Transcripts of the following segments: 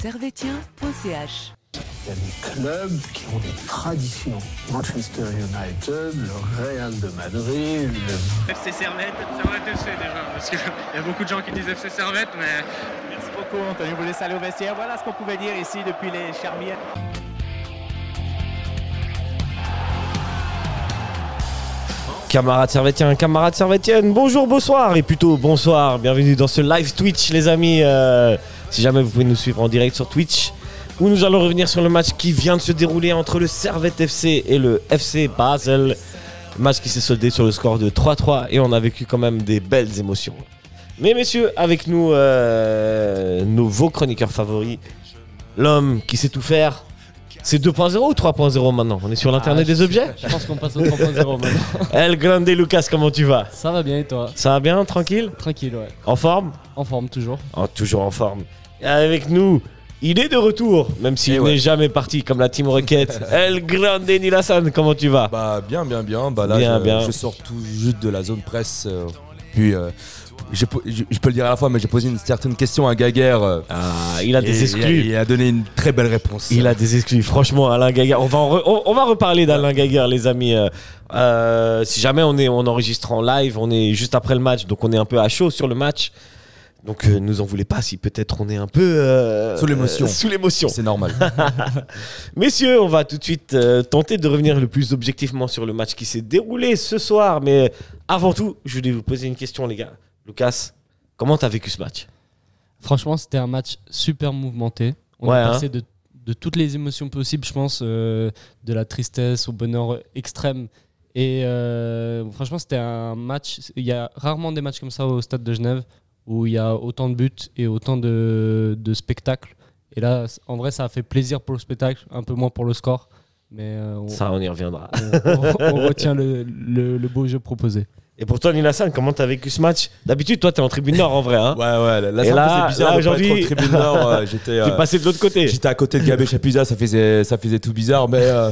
servetien.ch. Il y a des clubs qui ont des traditions. Manchester United, le Real de Madrid, le FC Servette, Servette FC déjà, parce qu'il y a beaucoup de gens qui disent FC Servette, mais Merci beaucoup, Anthony. Vous laissez aller au vestiaire. Voilà ce qu'on pouvait dire ici depuis les Charmières. Camarades servétiens, camarades servétiennes, bonjour, bonsoir et plutôt bonsoir. Bienvenue dans ce live Twitch, les amis. Euh, si jamais vous pouvez nous suivre en direct sur Twitch, où nous allons revenir sur le match qui vient de se dérouler entre le Servette FC et le FC Basel. Match qui s'est soldé sur le score de 3-3 et on a vécu quand même des belles émotions. Mais messieurs, avec nous, euh, nos vos chroniqueurs favoris, l'homme qui sait tout faire. C'est 2.0 ou 3.0 maintenant? On est sur l'internet Ah, des je- objets? Je pense qu'on passe au 3.0 maintenant. El Grande Lucas, comment tu vas? Ça va bien et toi? Ça va bien, tranquille? Tranquille, ouais. En forme? En forme toujours. Oh, Toujours en forme. Avec nous, il est de retour, même s'il Eh n'est jamais parti comme la team Rocket. El Grande Nilassan, comment tu vas? Bah bien, bien, bien. Bah là, Bien, je, bien. je sors tout juste de la zone presse. euh, puis, euh, je, je peux le dire à la fois, mais j'ai posé une certaine question à Gaguerre. euh, Ah, il a des exclus. il a donné une très belle réponse. Il a des exclus. Franchement, Alain Gaguerre. On va, re- on, on va reparler d'Alain Gaguerre, les amis. Euh, si jamais on est on enregistre en live, on est juste après le match, donc on est un peu à chaud sur le match. Donc euh, nous en voulez pas si peut-être on est un peu euh, Sous l'émotion. euh, sous l'émotion. C'est normal. Messieurs, on va tout de suite euh, tenter de revenir le plus objectivement sur le match qui s'est déroulé ce soir. Mais avant tout, je voulais vous poser une question, les gars. Lucas, comment t'as vécu ce match? Franchement, c'était un match super mouvementé. On Ouais, est hein. passé de, de toutes les émotions possibles, je pense, euh, de la tristesse au bonheur extrême. Et euh, franchement, c'était un match. Il y a rarement des matchs comme ça au stade de Genève où il y a autant de buts et autant de, de spectacles. Et là, en vrai, ça a fait plaisir pour le spectacle, un peu moins pour le score. Mais euh, on, Ça, on y reviendra. on- on retient le, le- le beau jeu proposé. Et pour toi, Nilassan, comment t'as vécu ce match? D'habitude, toi, t'es en tribune nord en vrai. Hein Ouais, ouais. Là, Et ça me faisait bizarre là, de pas être aujourd'hui- au tribune nord. euh, J'étais. T'es euh, passé de l'autre côté. J'étais à côté de Gabé Chapuisat, ça faisait, ça faisait tout bizarre, mais. euh,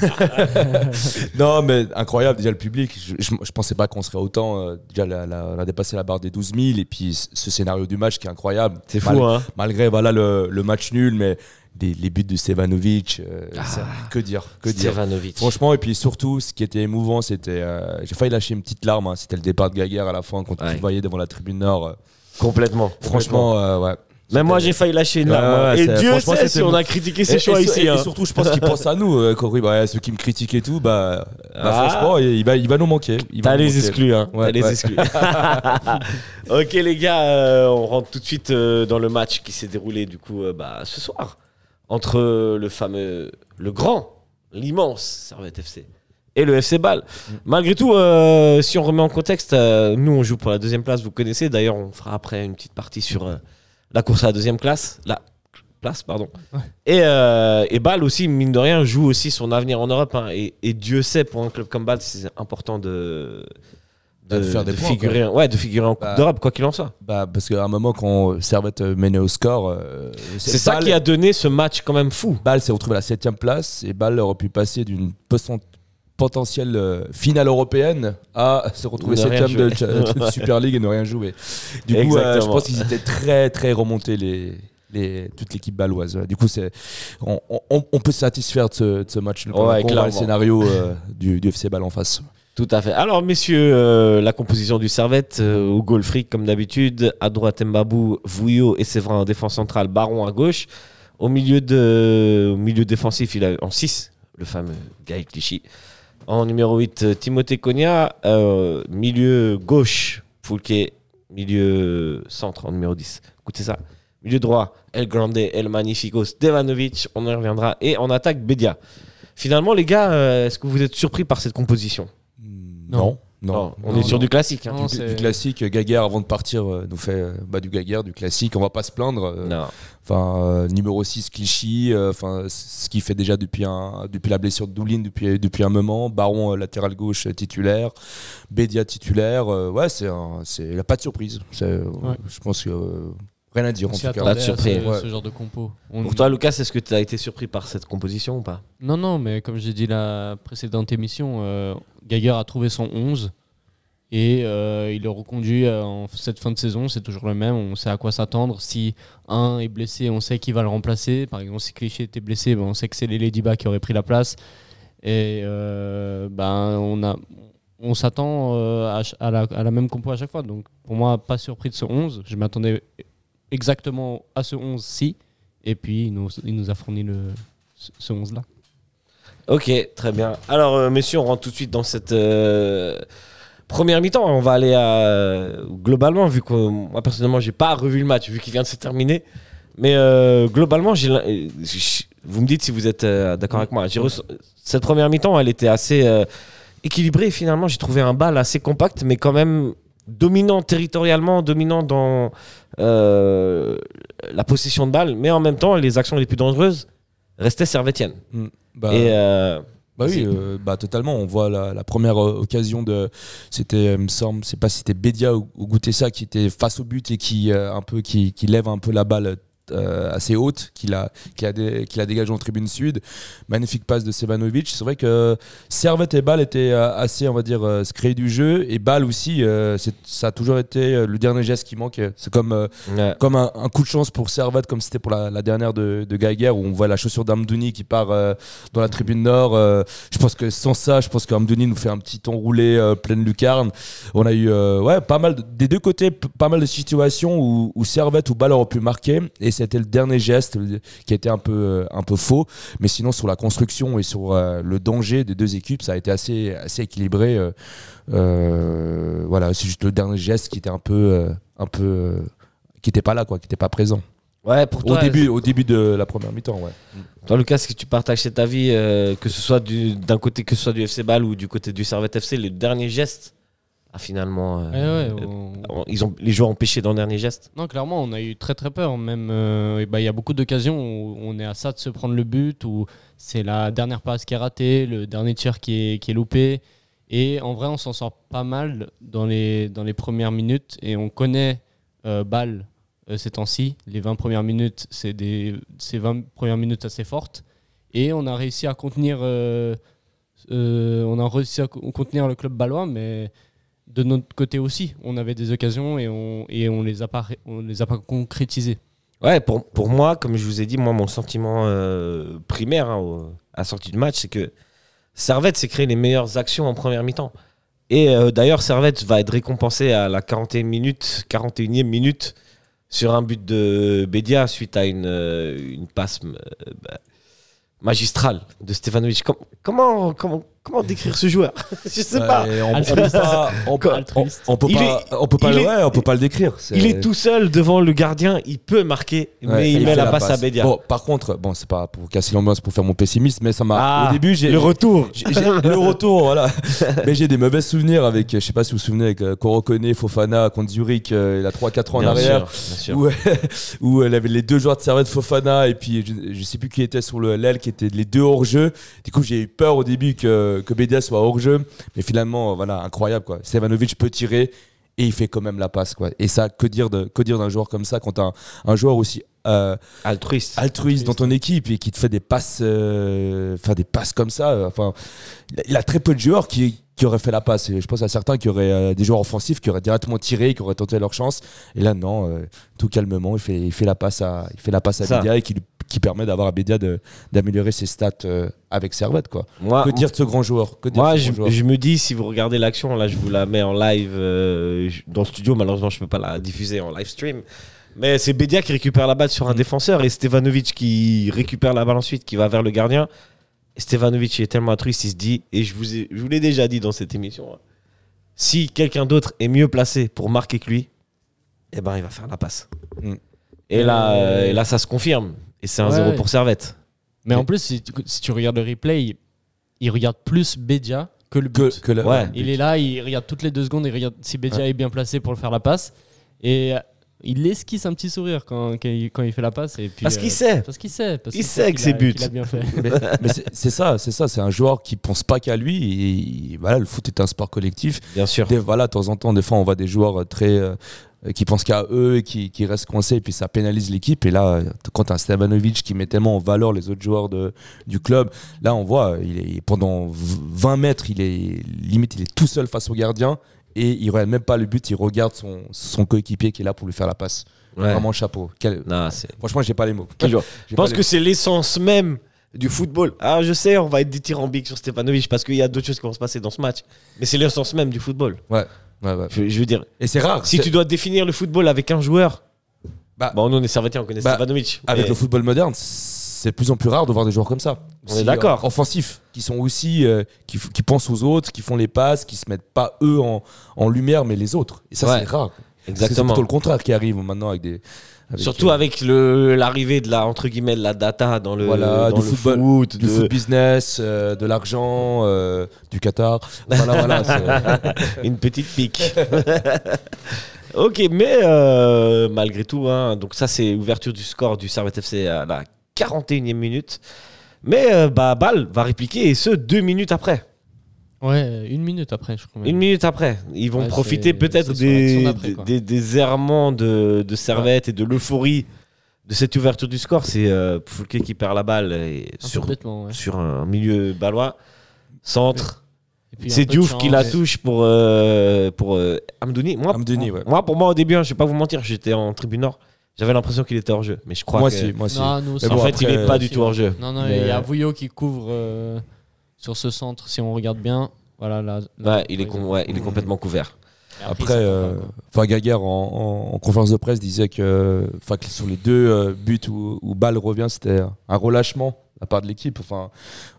non, mais incroyable, déjà le public. Je, je, je pensais pas qu'on serait autant. euh, déjà, la- la- on a dépassé la barre des 12 000, et puis ce scénario du match qui est incroyable. C'est Mal- fou, hein Malgré voilà, le, le match nul, mais des- les buts de Stevanovic, euh, ça- que dire, que dire. Franchement, et puis surtout, ce qui était émouvant, c'était. euh, J'ai failli lâcher une petite larme, hein, c'était le départ de Gaguerre à la fin, quand Ouais. tu le voyais devant la tribune nord. euh, Complètement. franchement, euh, ouais. Même moi, j'ai failli lâcher une Ouais, larme. hein. ouais, et Dieu sait si on a critiqué ses Et- choix et, ici. et hein. surtout, je pense qu'il pense à nous, euh. Ouais, ceux qui me critiquent et tout, bah, bah, Ah. franchement, il va, il va nous manquer. Il va T'as les exclus, hein. Ouais, T'as les ouais. exclus. ok, les gars, euh, on rentre tout de suite euh, dans le match qui s'est déroulé du coup bah, ce soir entre le fameux, le grand, l'immense Servette FC et le FC Bâle. Mm. Malgré tout, euh, si on remet en contexte, euh, nous on joue pour la deuxième place, vous connaissez. D'ailleurs, on fera après une petite partie sur euh, la course à la deuxième classe, la place, pardon. Et, et Bâle aussi, mine de rien, joue aussi son avenir en Europe. hein. et, et Dieu sait, pour un club comme Bâle, c'est important de, de, De faire des de points, figurer, ouais, de figurer en Coupe Bah, d'Europe, quoi qu'il en soit. Bah, parce qu'à un moment, quand Servette menait au score, euh, C'est ça qui a donné ce match quand même fou. Bâle s'est retrouvé à la 7 place et Bâle aurait pu passer d'une poten- potentielle euh, finale européenne à se retrouver Ne rien 7 de, de Super League et ne rien jouer. Du coup, euh, je pense qu'ils étaient très très remontés les. Les, toute l'équipe baloise. Du coup, c'est, on, on, on peut se satisfaire de ce, de ce match. Ouais, on voit le scénario euh, du, du FC Bâle en face. Tout à fait. Alors, messieurs, euh, la composition du Servette, euh, freak comme d'habitude. À droite, Mbabou, Vouillot et Séverin en défense centrale, Baron à gauche. Au milieu, de, milieu défensif, il a en 6, le fameux Gaël Clichy. En numéro 8, euh, Timothée Cogna. Euh, milieu gauche, Foulquet. Milieu centre en numéro 10. Écoutez ça. Milieu droit, El Grande, El Magnifico, Stevanovic. On y reviendra. Et en attaque, Bedia. Finalement, les gars, est-ce que vous êtes surpris par cette composition? Non. Non. Non, on Non, est sur non. du classique. hein. Non, Du, classique, Gaguerre avant de partir euh, nous fait euh, bah, du Gaguerre, du classique, on va pas se plaindre. euh, Non. Enfin, euh, numéro 6, Clichy, euh, enfin, ce qu'il fait déjà depuis, un, depuis la blessure de Doulin depuis, depuis un moment. Baron, euh, latéral gauche euh, titulaire. Bédia titulaire. euh, ouais, c'est un- c'est- il n'y a pas de surprise. Euh, Je pense que euh, rien à dire On en tout cas. Pas de surprise. ce, Ouais. ce genre de compo. On- Pour toi, Lucas, est-ce que tu as été surpris par cette composition ou pas? Non, non, mais comme j'ai dit la précédente émission, euh, Geiger a trouvé son 11 Et euh, il le reconduit euh, en cette fin de saison, c'est toujours le même. On sait à quoi s'attendre. Si un est blessé, on sait qui va le remplacer. Par exemple, si Cliché était blessé, ben, on sait que c'est les Ladyba qui auraient pris la place. Et euh, ben, on, a, on s'attend euh, à, à la, à la même compo à chaque fois. Donc pour moi, pas surpris de ce 11. Je m'attendais exactement à ce 11-ci. Et puis, il nous, il nous a fourni le, ce- ce 11-là. Ok, très bien. Alors, euh, messieurs, on rentre tout de suite dans cette euh, première mi-temps. On va aller à globalement, vu que euh, moi personnellement, j'ai pas revu le match, vu qu'il vient de se terminer. Mais euh, globalement, j'ai euh, vous me dites si vous êtes euh, d'accord avec moi. J'ai reçu- Cette première mi-temps, elle était assez euh, équilibrée. Finalement, j'ai trouvé un bal assez compact, mais quand même dominant territorialement, dominant dans euh, la possession de balle. Mais en même temps, les actions les plus dangereuses restaient servétiennes. Bah, Et euh, Bah oui, euh, bah totalement. On voit la, la première occasion de, c'était, me semble, c'est pas si c'était Bédia ou, ou Goutessa qui était face au but et qui un peu qui, qui lève un peu la balle euh, assez haute, qu'il a, qu'il a, dé- qu'il a dégagé en tribune sud. Magnifique passe de Sevanovic. C'est vrai que Servette et Ball étaient euh, assez, on va dire, euh, se créer du jeu et Ball aussi. euh, c'est- ça a toujours été euh, le dernier geste qui manque. C'est comme ouais. comme un, un coup de chance pour Servette, comme c'était pour la, la dernière de, de Geiger, où on voit la chaussure d'Amdouni qui part dans la tribune nord. je pense que sans ça, je pense qu'Amdouni nous fait un petit enroulé pleine lucarne. On a eu ouais, pas mal, de- des deux côtés, p- pas mal de situations où, où Servette ou Ball aurait pu marquer, et c'était le dernier geste qui était un peu, euh, un peu faux. Mais sinon, sur la construction et sur euh, le danger des deux équipes, ça a été assez, assez équilibré. euh, voilà, c'est juste le dernier geste qui était un peu. un peu qui n'était pas là, quoi, qui n'était pas présent. Ouais, pour Au début, au début de la première mi-temps, ouais. Toi, Lucas, est-ce que tu partages cet avis, euh, que ce soit du- d'un côté, que ce soit du FC Ball ou du côté du Servette FC, le dernier geste a finalement. euh, Ouais, ouais, euh, on- ils ont, les joueurs ont pêché dans le dernier geste. Non, clairement, on a eu très très peur. Même, euh, bah, il y a beaucoup d'occasions où on est à ça de se prendre le but, où c'est la dernière passe qui est ratée, le dernier tir qui est, qui est loupé. Et en vrai, on s'en sort pas mal dans les, dans les premières minutes. Et on connaît euh, Bâle euh, ces temps-ci. Les 20 premières minutes, c'est des ces 20 premières minutes assez fortes. Et on a réussi à contenir, euh, on a réussi à co- contenir le club balois, mais de notre côté aussi, on avait des occasions et on, et on les a pas, on les a pas concrétisées. Ouais, pour, moi, comme je vous ai dit, moi, mon sentiment euh, primaire hein, à sortie du match, c'est que Servette s'est créé les meilleures actions en première mi-temps. Et euh, d'ailleurs, Servette va être récompensé à la 41 minute, 41e minute sur un but de Bédia suite à une, euh, passe bah, magistrale de Stefanovic. Com- comment, comment, comment décrire ce joueur Je sais pas. On, on peut pas, on, on- peut on peut le- est- ouais, on peut pas le décrire. Il est tout seul devant le gardien, il peut marquer, Ouais, mais il, met la, passe, à Bédia. Bon, par contre, bon, c'est pas pour casser l'ambiance, pour faire mon pessimiste, mais ça m'a. Ah, au début, j'ai le retour. le retour, voilà. Mais j'ai des mauvais souvenirs avec, je sais pas si vous vous souvenez, avec euh, Korokone, Fofana contre Zurich, euh, il a 3-4 ans en arrière. sûr, bien sûr. où, où elle avait les deux joueurs de Servette Fofana et puis je, je sais plus qui était sur le l'aile qui étaient les deux hors jeu. Du coup, j'ai eu peur au début que que Bédia soit hors jeu, mais finalement voilà, incroyable quoi. Stevanovic peut tirer et il fait quand même la passe quoi. Et ça que dire de que dire d'un joueur comme ça quand un, un joueur aussi euh, Altruiste. altruiste dans ton équipe et qui te fait des passes euh, enfin des passes comme ça euh, enfin il a- très peu de joueurs qui qui auraient fait la passe et je pense à certains qui auraient euh, des joueurs offensifs qui auraient directement tiré qui auraient tenté leur chance et là non euh, tout calmement il fait il fait la passe à il fait la passe à et qui lui- qui permet d'avoir à Bédia de d'améliorer ses stats euh, avec Servette quoi Moi, que dire de ce grand joueur? Que moi je, grand joueur? je me dis, si vous regardez l'action, là, je vous la mets en live euh, dans le studio. Malheureusement, je peux pas la diffuser en live stream. Mais c'est Bédia qui récupère la balle sur un Mm. défenseur et Stevanovic qui récupère la balle ensuite, qui va vers le gardien. Et Stevanovic est tellement altruiste, il se dit, et je vous, ai- je vous l'ai déjà dit dans cette émission, hein, si quelqu'un d'autre est mieux placé pour marquer que lui, eh ben, il va faire la passe. Mm. Et, là, euh, et là, ça se confirme. Et c'est un Ouais. 0 pour Servette. Mais en plus, si tu, si tu regardes le replay, il, regarde plus Bédia que le but. que le- Ouais. Il est là, il regarde toutes les deux secondes, il regarde si Bédia est bien placé pour le faire la passe. Et euh, il esquisse un petit sourire quand, quand, il, quand il fait la passe. Et puis, Parce euh, qu'il sait. Parce qu'il sait. Parce Il sait que c'est but. a bien fait. mais, mais c'est- ça c'est ça c'est un joueur qui pense pas qu'à lui et voilà le foot est un sport collectif Bien sûr. Des- voilà, de temps en temps, des fois, on voit des joueurs euh, très euh, qui pensent qu'à eux et qui, qui restent coincés, et puis ça pénalise l'équipe. Et là, euh, quand tu as Stevanovic qui met tellement en valeur les autres joueurs de, du club, là, on voit, il est, pendant v- 20 mètres, il est limite, il est tout seul face au gardien. et il regarde même pas le but, il regarde son, son coéquipier qui est là pour lui faire la passe. Ouais. Vraiment chapeau. Quel- Non, Franchement, j'ai pas les mots. Je pense que c'est l'essence même du football. Ah, je sais, on va être dithyrambique sur Stefanovic parce qu'il y a d'autres choses qui vont se passer dans ce match. Mais c'est l'essence même du football. Ouais, ouais, ouais. Je, je veux dire, Et c'est rare. si tu dois définir le football avec un joueur, Bah, bon, nous on est Servetien, on connaît bah, Stefanovic. Avec mais- le football moderne, c'est de plus en plus rare de voir des joueurs comme ça. On est d'accord. euh, offensifs, qui sont aussi, euh, qui, pensent aux autres, qui font les passes, qui se mettent pas eux en, en lumière, mais les autres. Et ça, Ouais. c'est rare. Que C'est Exactement. plutôt le contraire qui arrive maintenant avec des. Avec, Surtout euh, avec le- l'arrivée de la entre guillemets de la data dans le, Voilà, dans du le football, foot, du de- foot business, euh, de l'argent, euh, du Qatar. Voilà, voilà. une petite pique. ok, mais malgré tout, hein, donc ça c'est ouverture du score du Servette FC à la 41e minute. Mais bah, Bâle va répliquer et ce deux minutes après. Ouais, une minute après, je crois. même. Une minute après. Ils vont Ouais, profiter peut-être des, des, errements de, de Servette et de l'euphorie de cette ouverture du score. C'est euh, qui perd la balle et peu sur, ouais. sur un milieu balois. Centre. C'est Diouf qui la touche pour, euh, pour euh, Amdouni. Moi, Amdouni, ouais. moi, pour moi, au début, hein, je vais pas vous mentir, j'étais en tribune nord. J'avais l'impression qu'il était hors jeu. Mais je crois moi que. aussi, moi. Non, nous en bon, fait, après, il est pas euh, du tout hors jeu. Non, non, Mais- il y a Vouillot qui couvre euh, sur ce centre, si on regarde bien. Voilà, là. là, Ouais, il est, com- ouais, il est complètement couvert. Après, euh, enfin, Gaguerre en, en- en conférence de presse disait que, enfin, que sur les deux euh, buts où, où Ball revient, c'était un relâchement de la part de l'équipe. Enfin,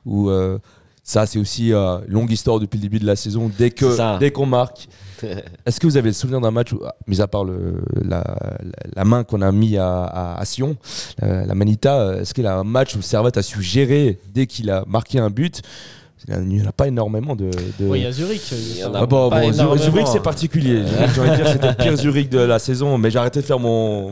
où euh, ça, c'est aussi euh, longue histoire depuis le début de la saison. Dès que, C'est dès qu'on marque, est-ce que vous avez le souvenir d'un match, où, ah, mis à part le, la, main qu'on a mis à, à, à Sion, euh, la Manita, euh, est-ce qu'il y a un match où Servette a su gérer dès qu'il a marqué un but? Il n'y en a pas énormément de. de- Ouais, il y a Zurich. euh, Il y en a ah bon, pas bon, énormément. Zurich c'est particulier. J'ai envie de dire c'était le pire Zurich de la saison, mais j'ai arrêté de faire mon, mon-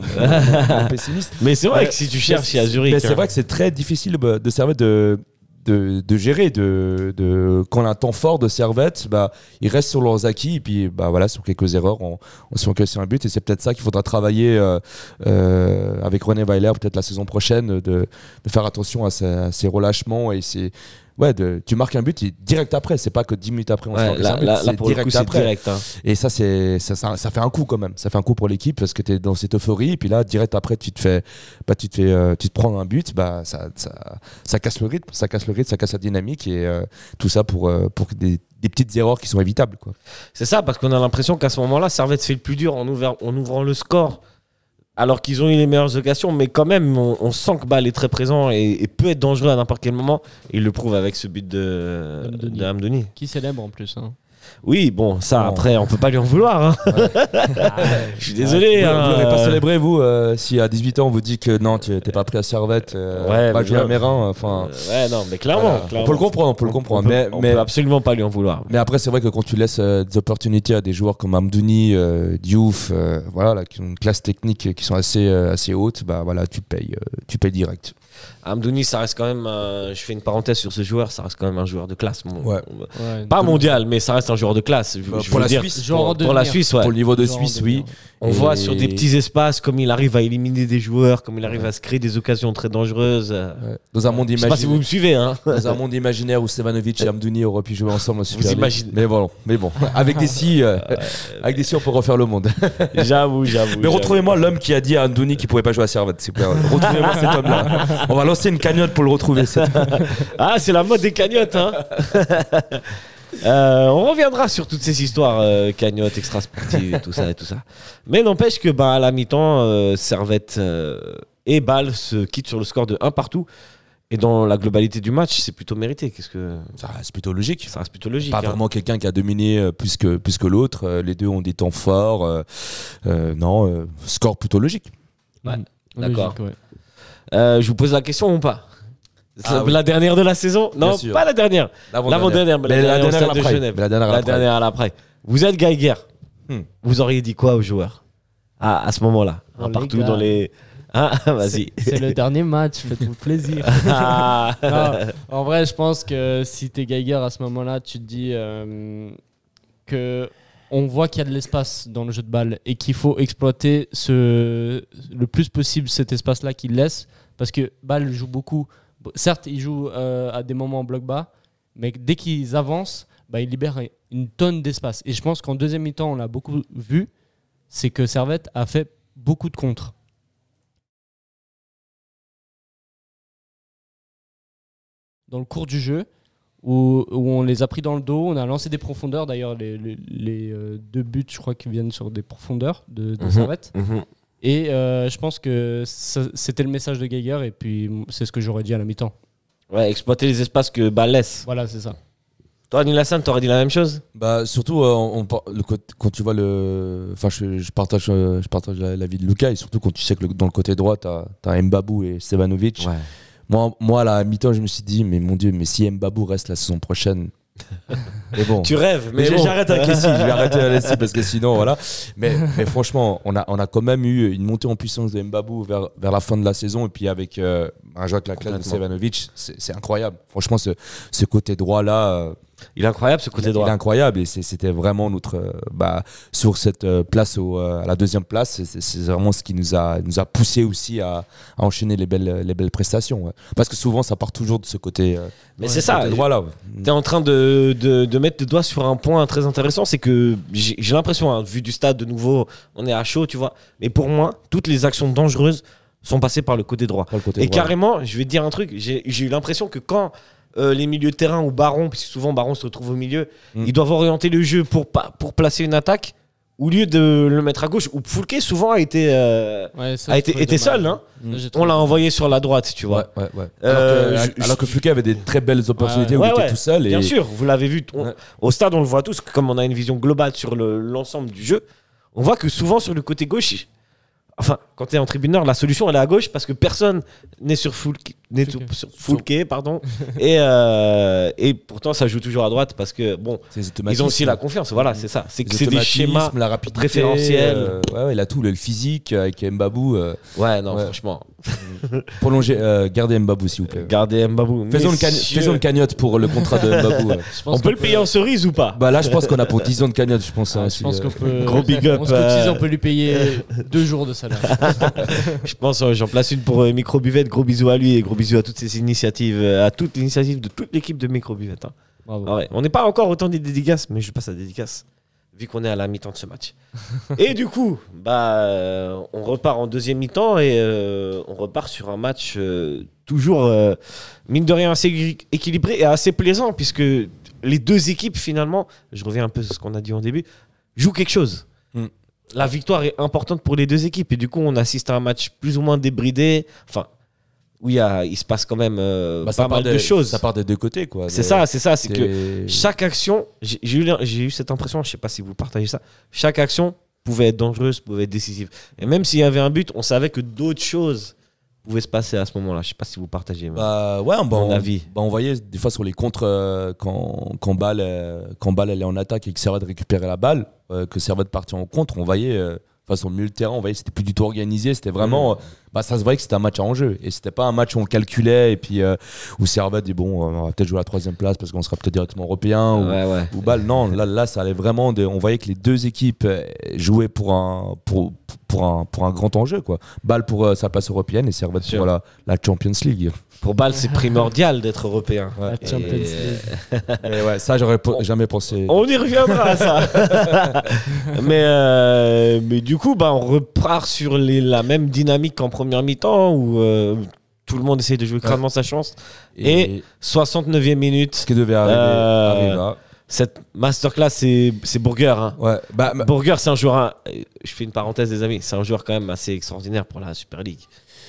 mon pessimiste. Mais c'est vrai Ouais. que si tu cherches, il y a Zurich. Mais c'est hein. vrai que c'est très difficile bah, de Servette de, de, gérer. De, de, quand on a un temps fort de Servette, bah, ils restent sur leurs acquis et puis bah, voilà, sur quelques erreurs, on, on se fait un but. Et c'est peut-être ça qu'il faudra travailler euh, euh, avec René Weiler, peut-être la saison prochaine, de, de faire attention à ces, à ces relâchements et ces. Ouais, de, tu marques un but direct après, c'est pas que 10 minutes après on se Ouais, encaisser là, un but, là, pour le direct coup, c'est après. direct. hein. Et ça, c'est ça, ça, ça fait un coup quand même. Ça fait un coup pour l'équipe parce que tu es dans cette euphorie. Et puis là, direct après, tu te fais, bah, tu te fais, euh, tu te prends un but. Bah, ça, ça, ça casse le rythme, ça casse le rythme, ça casse la dynamique et euh, tout ça pour, euh, pour des, des petites erreurs qui sont évitables. C'est ça, parce qu'on a l'impression qu'à ce moment-là, Servette fait le plus dur en, ouvert- en ouvrant le score. Alors qu'ils ont eu les meilleures occasions, mais quand même, on, on sent que Ball est très présent et, et peut être dangereux à n'importe quel moment. Il le prouve avec ce but de Amdouni. de Amdouni. Qui célèbre en plus. Hein. Oui, bon, ça après, on peut pas lui en vouloir. hein. Je suis désolé. Vous hein. n'aurez pas célébré, vous, euh, si à 18 ans, on vous dit que non, tu n'es pas pris à Servette, euh, Ouais, pas mais jouer à. Mérin. Enfin, Euh, ouais, non, mais clairement. voilà. clairement. on peut le comprendre, on peut le comprendre. Mais, on mais, peut absolument pas lui en vouloir. Mais après, c'est vrai que quand tu laisses euh, des opportunités à des joueurs comme Amdouni, euh, Diouf, euh, voilà, là, qui ont une classe technique qui sont assez, euh, assez hautes, bah voilà, tu payes, euh, tu payes direct. Amdouni, ça reste quand même. un- je fais une parenthèse sur ce joueur, ça reste quand même un joueur de classe. mon- Ouais. Ouais, Pas mondial, mais ça reste un joueur de classe. Je, Bah, je pour la dire, Suisse, pour, la. Suisse, ouais. Pour le niveau de Genre Suisse, oui. On Et- voit sur des petits espaces comme il arrive à éliminer des joueurs, comme il arrive à se créer des occasions très dangereuses. euh. Ouais. Dans un monde Je sais pas si vous imaginaire. me suivez, hein. Dans un monde imaginaire où Stevanovic et Amdouni auraient pu jouer ensemble au Super League. imaginez. Mais bon, mais bon, avec des si, euh, avec des si, on peut refaire le monde. J'avoue, j'avoue. Mais retrouvez-moi l'homme qui a dit à Amdouni qu'il pouvait pas jouer à Servette. s'il vous plaît. Retrouvez-moi cet homme-là. On va lancer une cagnotte pour le retrouver. Ah, c'est la mode des cagnottes, hein. Euh, on reviendra sur toutes ces histoires euh, cagnottes, extra-sportives tout ça et tout ça. Mais n'empêche que bah, à la mi-temps, euh, Servette euh, et Bâle se quittent sur le score de 1 partout. Et dans la globalité du match, c'est plutôt mérité. Qu'est-ce que Ça reste plutôt logique. ça reste plutôt logique. Pas hein. vraiment quelqu'un qui a dominé plus que, plus que l'autre. Les deux ont des temps forts. euh, euh, non, euh, score plutôt logique. Ouais, Mm. d'accord. Logique, ouais. Euh, je vous pose la question ou pas Ah la, oui. la dernière de la saison Non, sûr. pas la dernière. L'avant-dernière. la au dernière de l'après. Genève. La dernière à La dernière à l'après. Vous êtes Geiger. Hmm. Vous auriez dit quoi aux joueurs à, à ce moment-là Oh, partout gars. dans les. Ah, vas-y. C'est c'est le dernier match, faites-vous plaisir. Ah. Non, en vrai, je pense que si t'es Geiger à ce moment-là, tu te dis euh, que on voit qu'il y a de l'espace dans le jeu de balle et qu'il faut exploiter ce, le plus possible cet espace-là qu'il laisse parce que Ball joue beaucoup. Certes, il joue euh, à des moments en bloc bas, mais dès qu'ils avancent, bah, il libère un- une tonne d'espace. Et je pense qu'en deuxième mi-temps, on l'a beaucoup vu, c'est que Servette a fait beaucoup de contres. Dans le cours du jeu, où, où on les a pris dans le dos, on a lancé des profondeurs. D'ailleurs, les, les- les, euh, deux buts, je crois, qui viennent sur des profondeurs de, de Mhm. Servette. Mhm. Et euh, je pense que c'était le message de Geiger, et puis c'est ce que j'aurais dit à la mi-temps. Ouais, exploiter les espaces que Ball laisse. Voilà, c'est ça. Toi, Nilassan, t'aurais dit la même chose? Bah, surtout, euh, on, le quand tu vois le. Enfin, je, je partage, euh, je partage la, l'avis de Lucas, et surtout quand tu sais que le- dans le côté droit, tu as, Mbabou et Stevanovic. Moi, moi, à la mi-temps, je me suis dit, mais mon Dieu, mais si Mbabou reste la saison prochaine. mais bon. Tu rêves, mais, Mais bon. j'arrête avec Kessie, je vais arrêter parce que sinon, voilà. Mais, mais franchement, on a, on a quand même eu une montée en puissance de Mbabou vers, vers la fin de la saison. Et puis avec euh, un joueur avec la classe de. Stevanovic, c'est incroyable. Franchement, ce, ce côté droit-là, euh, Il est incroyable ce côté il droit. est incroyable. Et c'était vraiment notre. euh, bah, sur cette euh, place, au, euh, à la deuxième place, c'est- vraiment ce qui nous a, nous a poussé aussi à, à enchaîner les belles, les belles prestations. ouais. Parce que souvent, ça part toujours de ce côté, Mais ouais, c'est ce ça. côté droit-là. ouais. Tu es en train de, de, de mettre le doigt sur un point très intéressant, c'est que j'ai l'impression, hein, vu du stade de nouveau, on est à chaud, tu vois. Mais pour moi, toutes les actions dangereuses sont passées par le côté droit. Pas le côté Et droit. carrément, je vais te dire un truc, j'ai eu l'impression que quand euh, les milieux de terrain ou Baron, puisque souvent Baron se retrouve au milieu, Mm. ils doivent orienter le jeu pour, pa- pour placer une attaque, au lieu de le mettre à gauche, où Foulke souvent a été, euh, Ouais, ça, a été, était seul. Hein. J'ai On l'a envoyé sur la droite, tu vois. Ouais, ouais, ouais. Euh, alors, que, je- alors que Fluke avait des très belles opportunités où Ouais, il était ouais. tout seul. Et... Bien sûr, vous l'avez vu. on- Ouais. Au stade, on le voit tous. Comme on a une vision globale sur le- l'ensemble du jeu, on voit que souvent sur le côté gauche, enfin, quand tu es en tribuneur, la solution elle est à gauche parce que personne n'est sur full, pardon. et, euh, et pourtant, ça joue toujours à droite parce que bon, ils ont aussi la confiance. Voilà, c'est ça. C'est que Les c'est des schémas. la rapidité, préférentiels. euh, ouais, ouais, il a tout, le physique avec Mbabou. euh, Ouais, non, Ouais. franchement. prolonger, euh, gardez Mbabou s'il vous plaît. Gardez Mbabou. Faisons, le faisons le cagnotte pour le contrat de Mbabou. ouais. Je pense On peut le payer en cerise ou pas? Bah là, je pense qu'on a pour 10 ans de cagnotte, je pense. Ah, hein, je pense qu'on peut. Gros big up, On peut lui payer deux jours de salaire. Je pense, j'en place une pour Micro Buvette. Gros bisous à lui et gros bisous à toutes ces initiatives, euh, à toute l'initiative de toute l'équipe de Micro Buvette. hein. Ah ouais, on n'est pas encore autant des dédicaces, mais je passe à dédicace vu qu'on est à la mi-temps de ce match. et du coup, bah, euh, on repart en deuxième mi-temps et euh, on repart sur un match euh, toujours, mine de rien, assez équi- équilibré et assez plaisant puisque les deux équipes, finalement, je reviens un peu sur ce qu'on a dit en début, jouent quelque chose. Mm. La victoire est importante pour les deux équipes et du coup, on assiste à un match plus ou moins débridé. Enfin, où il, y a, il se passe quand même euh, bah, pas part mal de choses. Ça part des deux côtés, quoi. C'est ça, c'est ça. C'est que chaque action, j'ai eu, cette impression, je sais pas si vous partagez ça, chaque action pouvait être dangereuse, pouvait être décisive. Et même s'il y avait un but, on savait que d'autres choses pouvaient se passer à ce moment-là. Je sais pas si vous partagez. Bah ouais, bah, Mon on, avis. bah, on voyait des fois sur les contres euh, quand, quand Ball, euh, quand Ball elle est en attaque et que Servette récupérait la balle, euh, que Servette partait en contre, on voyait, euh, sur le milieu de terrain, on voyait que c'était plus du tout organisé, c'était vraiment, euh, bah, ça se voyait que c'était un match à enjeu et c'était pas un match où on calculait et puis euh, où Servette dit bon, on va peut-être jouer à la troisième place parce qu'on sera peut-être directement européen ou, Ouais, ouais. ou Bâle. Non, là, là, ça allait vraiment. De, on voyait que les deux équipes euh, jouaient pour un, pour, pour un, pour un grand enjeu. Quoi. Bâle pour euh, sa place européenne et Servette Sûr. pour la, la Champions League. Pour Bâle, c'est primordial d'être européen. La Et- Champions League. Et ouais, ça, j'aurais po- jamais pensé. On y reviendra à ça. mais, euh, mais du coup, bah, on repart sur les, la même dynamique qu'en première mi-temps où euh, tout le monde essaye de jouer crânement sa chance. Et 69e minute. ce qui devait arriver, Euh. Cette masterclass, c'est c'est Burger. hein. Ouais, bah, bah, Burger, c'est un joueur. hein, Je fais une parenthèse, des amis. C'est un joueur quand même assez extraordinaire pour la Super League.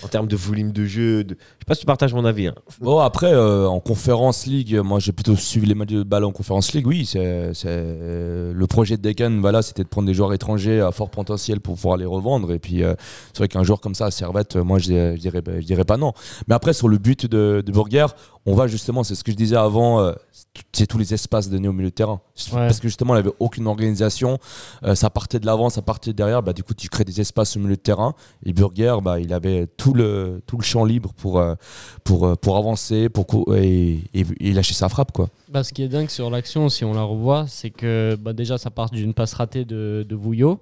En termes de volume de jeu. De... Je sais pas si tu partages mon avis. hein. Bon, après, euh, en Conférence League, moi j'ai plutôt suivi les matchs de balle en Conférence League. Oui, c'est le projet de Decan, voilà, c'était de prendre des joueurs étrangers à fort potentiel pour pouvoir les revendre. Et puis, euh, c'est vrai qu'un joueur comme ça, à Servette, moi je, dirais- je dirais, je dirais pas non. Mais après, sur le but de, de Burger, on va justement, c'est ce que je disais avant, euh, c'est tous les espaces donnés au milieu de terrain. Ouais. Parce que justement, il n'y avait aucune organisation. euh, ça partait de l'avant, ça partait de derrière. Bah, du coup, tu crées des espaces au milieu de terrain. Et Burger, bah, il avait tout le, tout le champ libre pour, euh, pour, pour avancer pour cou- et, et, et lâcher sa frappe. Quoi. Bah, ce qui est dingue sur l'action, si on la revoit, c'est que bah, déjà ça part d'une passe ratée de, de Vouillot,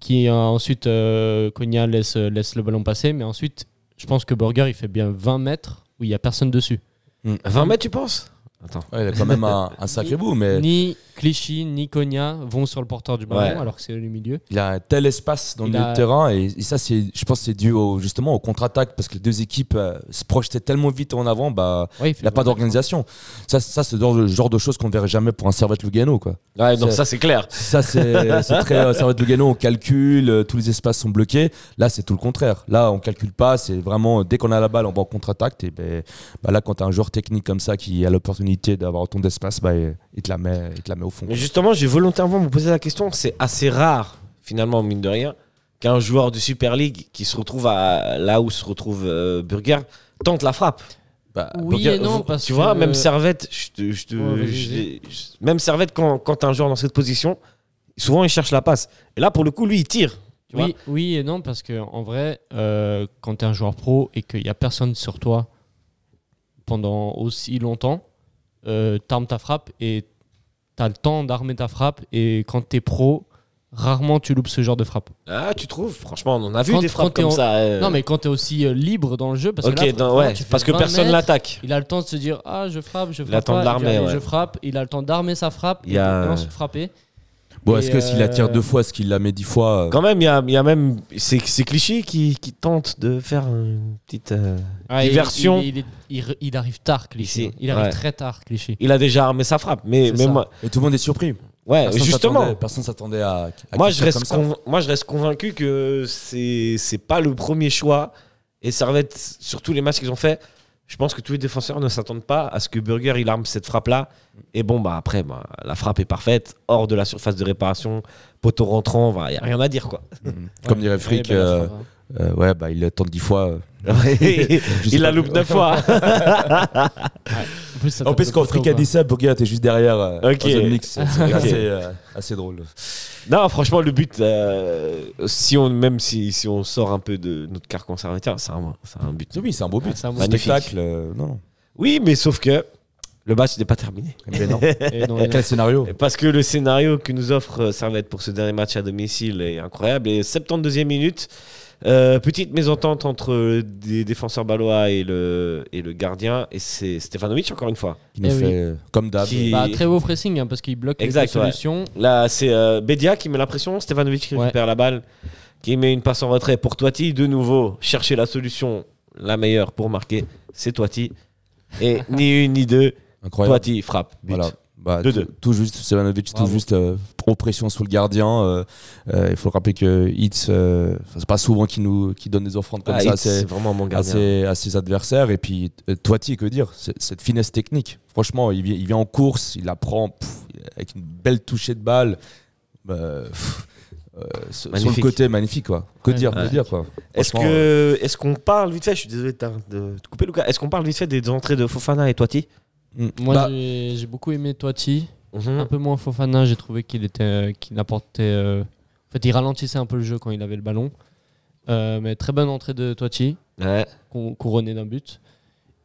qui ensuite euh, Konya laisse, laisse le ballon passer, mais ensuite je pense que Burger il fait bien 20 mètres où il n'y a personne dessus. 20 mètres, tu penses? Attends. Ouais, il a quand même un, un sacré bout, mais Ni Clichy ni Konya vont sur le porteur du ballon Ouais. alors que c'est le milieu. il a un tel espace dans Il le milieu a- de terrain et, et ça, c'est, je pense, que c'est dû au, justement au contre-attaque parce que les deux équipes euh, se projetaient tellement vite en avant, bah, Ouais, il fait n'a pas d'organisation. Ça, ça c'est le genre, de choses qu'on ne verrait jamais pour un Servette Lugano, quoi. Ouais, C'est- ça c'est clair. Ça, c'est très euh, Servette Lugano, on calcule, euh, tous les espaces sont bloqués. Là, c'est tout le contraire. Là, on calcule pas, c'est vraiment, dès qu'on a la balle, on va en contre-attaque. Et ben, bah là, quand tu as un joueur technique comme ça qui a l'opportunité d'avoir autant d'espace, bah, il, te la met, il te la met au fond. Mais justement, j'ai volontairement me poser la question. C'est assez rare, finalement, mine de rien, qu'un joueur de Super League qui se retrouve à là où se retrouve euh, Burger tente la frappe. Bah, Oui Burger- et non, vous- parce tu vois, que- même Servette, je je Ouais, je- même Servette, quand, quand t'as un joueur dans cette position, souvent il cherche la passe. Et là, pour le coup, lui, il tire. Tu vois Oui, oui et non, parce que en vrai, euh, quand tu es un joueur pro et qu'il n'y a personne sur toi pendant aussi longtemps, euh, t'armes ta frappe et tu as le temps d'armer ta frappe. Et quand tu es pro, rarement tu loupes ce genre de frappe. Ah, tu trouves? Franchement, on en a vu Quand- des frappes t'es comme en- ça. euh. Non, mais quand tu es aussi euh, libre dans le jeu, parce que là, ouais, parce que 20 personne l'attaque. Il a le temps de se dire Ah, je frappe, je frappe. Il a le temps de l'armer, ouais. Je frappe. Il a le temps d'armer sa frappe Il a- et de se frapper. Bon, est-ce que s'il la tire euh, deux fois, est-ce qu'il la met dix fois euh, Quand même, il y a, il y a même. C'est c'est cliché qui, qui tente de faire une petite. euh, Ah, il- Diversion. Il, il est- il- il arrive tard, Clichy. Ici, Il arrive ouais. très tard, Clichy. Il a déjà armé sa frappe. Mais, C'est mais ça. moi, Et tout le monde est surpris. ouais, Personne justement. s'attendait- Personne s'attendait à. à Moi je, reste comme ça. conv- moi, je reste convaincu que c'est c'est pas le premier choix. Et Servette, sur tous les matchs qu'ils ont fait, je pense que tous les défenseurs ne s'attendent pas à ce que Burger il arme cette frappe-là. Et bon, bah après, bah, la frappe est parfaite, hors de la surface de réparation, poteau rentrant, il n'y a rien à dire. quoi. Mhm. Comme dirait Frick, Ouais, bah, euh, frappe. Euh, ouais, bah, il tente dix fois. euh, il la loupe neuf fois. En plus, ça En tape plus, le quand Frick a dit ça, Burger était juste derrière. euh, Ok. dans un mix. C'est Ok. assez, euh, assez drôle. non, franchement, le but, euh, si on, même si, si on sort un peu de notre carcan servetien, c'est un, c'est un but. Oui, c'est un beau but. C'est un beau Magnifique. Spectacle. euh, non, non. Oui, mais sauf que le match n'est pas terminé. Mais non. Et non, et non. Quel scénario Parce que le scénario que nous offre euh, Servette pour ce dernier match à domicile est incroyable. Et 72e minute, euh, petite mésentente entre des défenseurs balois et le, et le gardien. Et c'est Stefanovic, encore une fois. Qui nous Eh oui. fait, euh, comme d'hab, Qui- Bah, très beau pressing hein, parce qu'il bloque Exact, les solutions. Là, c'est euh, Bedia qui met la pression. Stefanovic qui Ouais. récupère la balle, qui met une passe en retrait pour Toiti. De nouveau, chercher la solution la meilleure pour marquer, c'est Toiti. Et ni une ni deux, incroyable. Toiti frappe. But. Voilà. Bah, 2-2. tout, tout juste, Sevanovic, tout juste euh, trop pression sur le gardien. euh, euh, Il faut rappeler que Hitz, euh, c'est pas souvent qu'il nous qui donne des offrandes comme Ah, ça Hitz, à ses, c'est vraiment mon à, gardien. ses, à ses adversaires. Et puis, Toiti, que dire? Cette finesse technique. Franchement, il vient, il vient en course, il la prend pff, avec une belle touchée de balle. Bah, pff, euh, sur- le côté, magnifique. Quoi. Que Ouais. dire, Ouais. dire quoi. Est-ce que est-ce qu'on parle vite fait? Je suis désolé de de te couper, Lucas. Est-ce qu'on parle vite fait des entrées de Fofana et Toiti euh, Moi, bah, j'ai beaucoup aimé Toiti. Mhm. Un peu moins Fofana, j'ai trouvé qu'il était, euh, qu'il apportait. euh, En fait, il ralentissait un peu le jeu quand il avait le ballon. Euh, mais très bonne entrée de Toiti, Ouais. cou- couronné d'un but.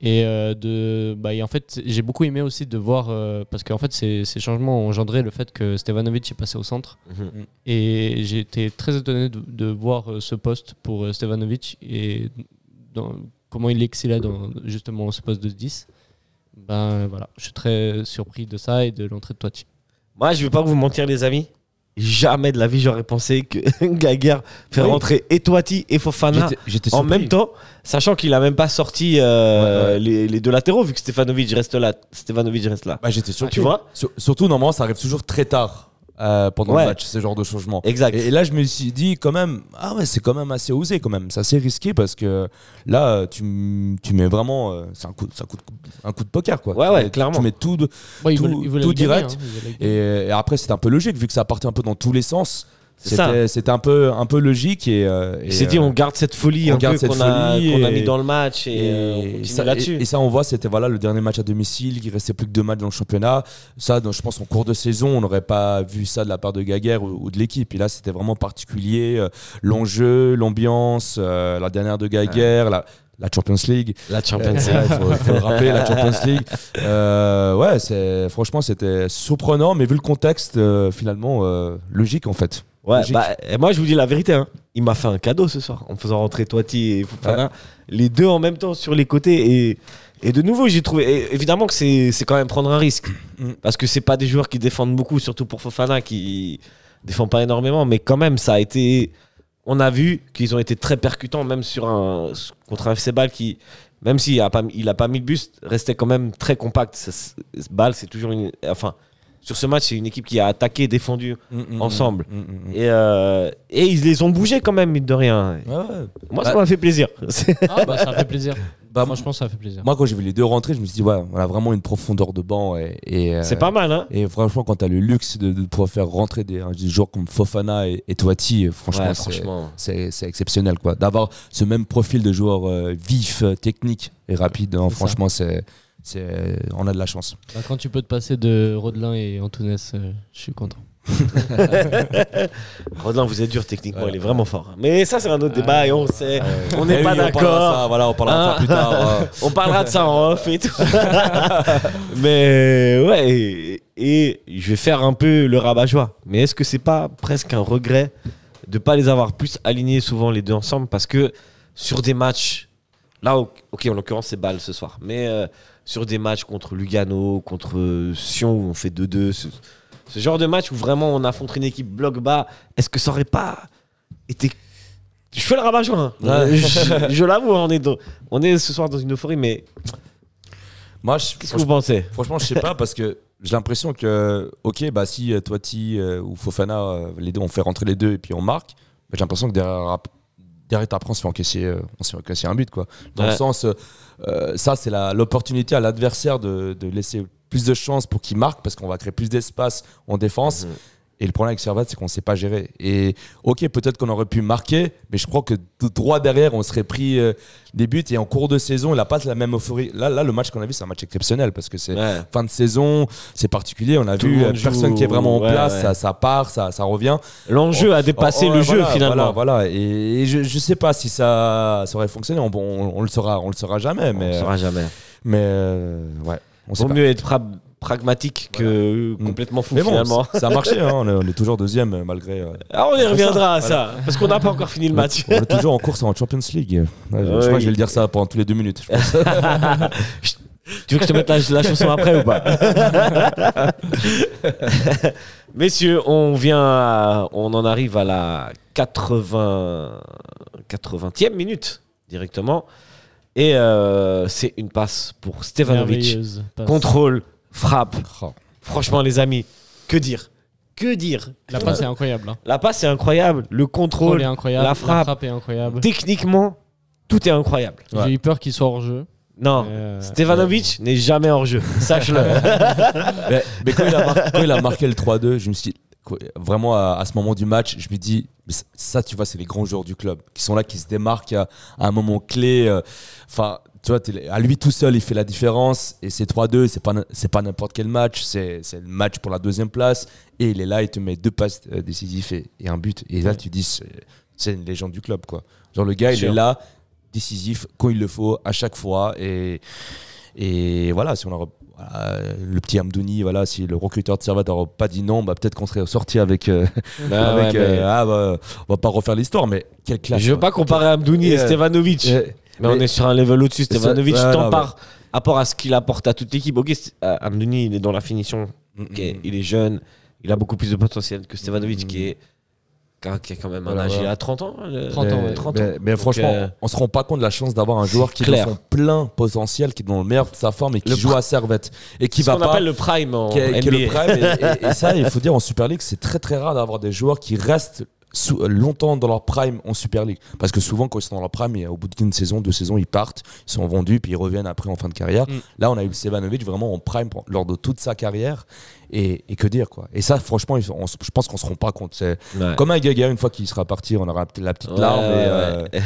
Et euh, de, bah, et en fait, j'ai beaucoup aimé aussi de voir euh, parce qu'en fait, ces, ces changements ont engendré le fait que Stevanovic est passé au centre. Mhm. Et j'ai été très étonné de, de voir ce poste pour Stevanovic et dans- comment il excellait dans justement ce poste de 10. Ben voilà, je suis très surpris de ça et de l'entrée de Toiti. Moi, je vais pas vous mentir, les amis. Jamais de la vie, j'aurais pensé que Gaguerre fait Oui. rentrer et Toiti et Fofana j'étais- j'étais en même temps, sachant qu'il a même pas sorti euh, Ouais, ouais. Les, les deux latéraux, vu que Stefanovic reste là. Stefanovic reste là. Bah, j'étais surpris. tu vois Sur- Surtout, normalement, ça arrive toujours très tard euh, pendant Ouais. le match, ce genre de changement. Exact. Et, et là, je me suis dit, quand même, ah ouais, c'est quand même assez osé, quand même. C'est assez risqué parce que là, tu, tu mets vraiment. euh, c'est un coup, c'est un coup, de, un coup de poker, quoi. Ouais, ouais, clairement. Tu mets tout. de- Bon, il Tout- voulait- il voulait tout le gagner, direct. hein, et, et après, c'était un peu logique, vu que ça partait un peu dans tous les sens. C'est. C'était c'était un peu, un peu logique. Et, euh, et, s'est dit, euh, on garde cette folie on un garde peu cette qu'on a, folie qu'on a mis dans le match et, Et, euh, on ça, là-dessus. et- et ça, on voit, c'était voilà, le dernier match à domicile, il restait plus que deux matchs dans le championnat. Ça, je pense en cours de saison, on n'aurait pas vu ça de la part de Gaguerre ou, ou de l'équipe. Et là, c'était vraiment particulier. euh, L'enjeu, l'ambiance, euh, la dernière de Gaguerre, la, la Champions League. La Champions League. il faut, faut le rappeler, la Champions League. Euh, ouais, c'est, franchement, c'était surprenant, mais vu le contexte, euh, finalement, euh, logique en fait. Ouais, bah, et moi je vous dis la vérité. hein. il m'a fait un cadeau ce soir en faisant rentrer Toiti et Fofana. Les deux en même temps sur les côtés. Et, et de nouveau, j'ai trouvé. et évidemment que c'est quand même prendre un risque. Mm. Parce que c'est pas des joueurs qui défendent beaucoup, surtout pour Fofana qui défend pas énormément. Mais quand même, ça a été. On a vu qu'ils ont été très percutants, même sur un, contre un FC Ball qui, même s'il a pas, il a pas mis le buste, restait quand même très compact. Ball, c'est toujours une. Enfin, sur ce match, c'est une équipe qui a attaqué, défendu. Mm, mm, Ensemble. mm. Et, euh, et ils les ont bougés quand même, mine de rien. Ouais, ouais. Moi, ça Bah- m'a fait plaisir. Ah, bah, ça fait plaisir. Bah, Franchement, ça fait plaisir. Moi, quand j'ai vu les deux rentrer, je me suis dit, ouais, on a vraiment une profondeur de banc. Et, et, euh, c'est pas mal, hein Et franchement, quand tu as le luxe de, de pouvoir faire rentrer des, des joueurs comme Fofana et, et Toiti, franchement, Ouais, c'est- franchement. c'est c'est exceptionnel. quoi. D'avoir ce même profil de joueur euh, vif, technique et rapide, hein, franchement, c'est c'est on a de la chance. Bah, quand tu peux te passer de Rodelin et Antunes, euh, je suis content. Rodelin, vous êtes dur techniquement, Ouais. il est vraiment fort. Mais ça, c'est un autre débat et on sait. On Eh n'est oui, pas on d'accord. Voilà, on parlera de ça Hein plus tard. euh. On parlera de ça en off et tout. Mais ouais, et, et je vais faire un peu le rabat-joie. Mais est-ce que c'est pas presque un regret de pas les avoir plus alignés souvent les deux ensemble? Parce que sur des matchs, là, ok, en l'occurrence, c'est balle ce soir. Mais euh, sur des matchs contre Lugano, contre euh, Sion, où on fait 2-2, ce, ce genre de match où vraiment on affronte une équipe bloc bas, est-ce que ça aurait pas été. Je fais le rabat-joie. hein. Ouais. je je l'avoue, hein, on, est dans- on est ce soir dans une euphorie, mais Moi, qu'est-ce que vous pensez? Franchement, je sais pas parce que j'ai l'impression que, ok, bah si euh, Toiti euh, ou Fofana, euh, les deux, on fait rentrer les deux et puis on marque, j'ai l'impression que derrière, derrière après, on se fait encaisser, euh, on se fait encaisser un but, quoi. Dans le sens, ça, c'est l'opportunité à l'adversaire de, laisser plus de chances pour qu'il marque parce qu'on va créer plus d'espace en défense. Mhm. Et le problème avec Servette, c'est qu'on ne sait pas gérer. Et ok, peut-être qu'on aurait pu marquer, mais je crois que droit derrière, on serait pris euh, des buts. Et en cours de saison, il n'a pas la même euphorie. Là, là, le match qu'on a vu, c'est un match exceptionnel parce que c'est Ouais. fin de saison, c'est particulier. On a Tout vu le euh, personne joue, qui est vraiment en ouais, place, ouais. Ça, ça part, ça, ça revient. L'enjeu a dépassé Oh, oh, le voilà, jeu finalement. Voilà, voilà. Et, et je, je sais pas si ça, ça aurait fonctionné. On, on, on le saura, on le saura jamais. On Mais, ne saura jamais. mais euh, ouais, on sait Vaut mieux être pragmatique que Mm. complètement fou Mais bon, finalement. ça, a marché. hein. on, est, on est toujours deuxième euh, malgré. euh, Ah, on y C'est reviendra ça, à ça, parce qu'on n'a pas encore fini le match. On est toujours en course en Champions League. Ouais, je, je crois que je vais le dire ça pendant tous les deux minutes. je pense. tu veux que je te mette la, la chanson après ou pas? Messieurs, on vient, à- on en arrive à la 80, 80e minute directement, et euh, c'est une passe pour Stevanovic. Contrôle, frappe. Oh. Franchement, les amis, que dire? Que dire? La passe est incroyable. hein. La passe est incroyable, le Le contrôle est incroyable. la frappe. est incroyable. techniquement, tout est incroyable. Ouais. J'ai eu peur qu'il soit hors jeu. Non, Euh, Stevanovic n'est jamais hors jeu, sache-le. mais, mais quand, il a mar- quand il a marqué le 3-2, je me suis dit, vraiment à, à ce moment du match, je me dis, ça- ça, tu vois, c'est les grands joueurs du club qui sont là, qui se démarquent à, à un moment clé. euh, Enfin, tu vois, à lui tout seul, il fait la différence. Et c'est 3-2, c'est pas, pas n'importe quel match, c'est c'est le match pour la deuxième place. Et il est là, il te met deux passes euh, décisives et, et un but. Et là, tu dis, c'est une légende du club, quoi. Genre, le gars, il Sûr. est là, décisif, quand il le faut, à chaque fois. Et, et voilà, si on voilà, le petit Amdouni, voilà, si le recruteur de Servette n'aurait pas dit non, bah, peut-être qu'on serait sorti avec. euh, Ah avec ouais, euh, ah, bah, on va pas refaire l'histoire, mais quelle classe. Je veux quoi. pas comparer Amdouni et Euh, Stevanovic, mais, on mais- est sur un level au-dessus. Stevanovic, ouais, tant par rapport à ce qu'il apporte à toute l'équipe. Ok, euh, Amdouni, il est dans la finition, Mm, ok, mm, il est jeune, il a beaucoup plus de potentiel que Stevanovic, Mm. qui est qui a- quand même un Voilà, âge, a 30 ans. le- 30 ans, mais, ouais. 30 mais- ans. mais Donc, franchement, euh, on se rend pas compte de la chance d'avoir un joueur qui est dans son plein potentiel, qui est dans le meilleur de sa forme et qui Le joue pr- à Servette. Et qui ce va pas. appelle le prime en qui est, qui est le NBA. prime. Et, et- et ça, il faut dire en Super League, c'est très très rare d'avoir des joueurs qui restent longtemps dans leur prime en Super League. Parce que souvent, quand ils sont dans leur prime, et au bout d'une saison, deux saisons, ils partent, ils sont vendus, puis ils reviennent après en fin de carrière. Mm. Là, on a eu le Sevanovic vraiment en prime lors de toute sa carrière. Et, et que dire, quoi. Et ça, franchement, on je pense qu'on se rend pas compte. C'est Ouais. comme un Gaga, une fois qu'il sera parti, on aura la petite larme. ouais, et,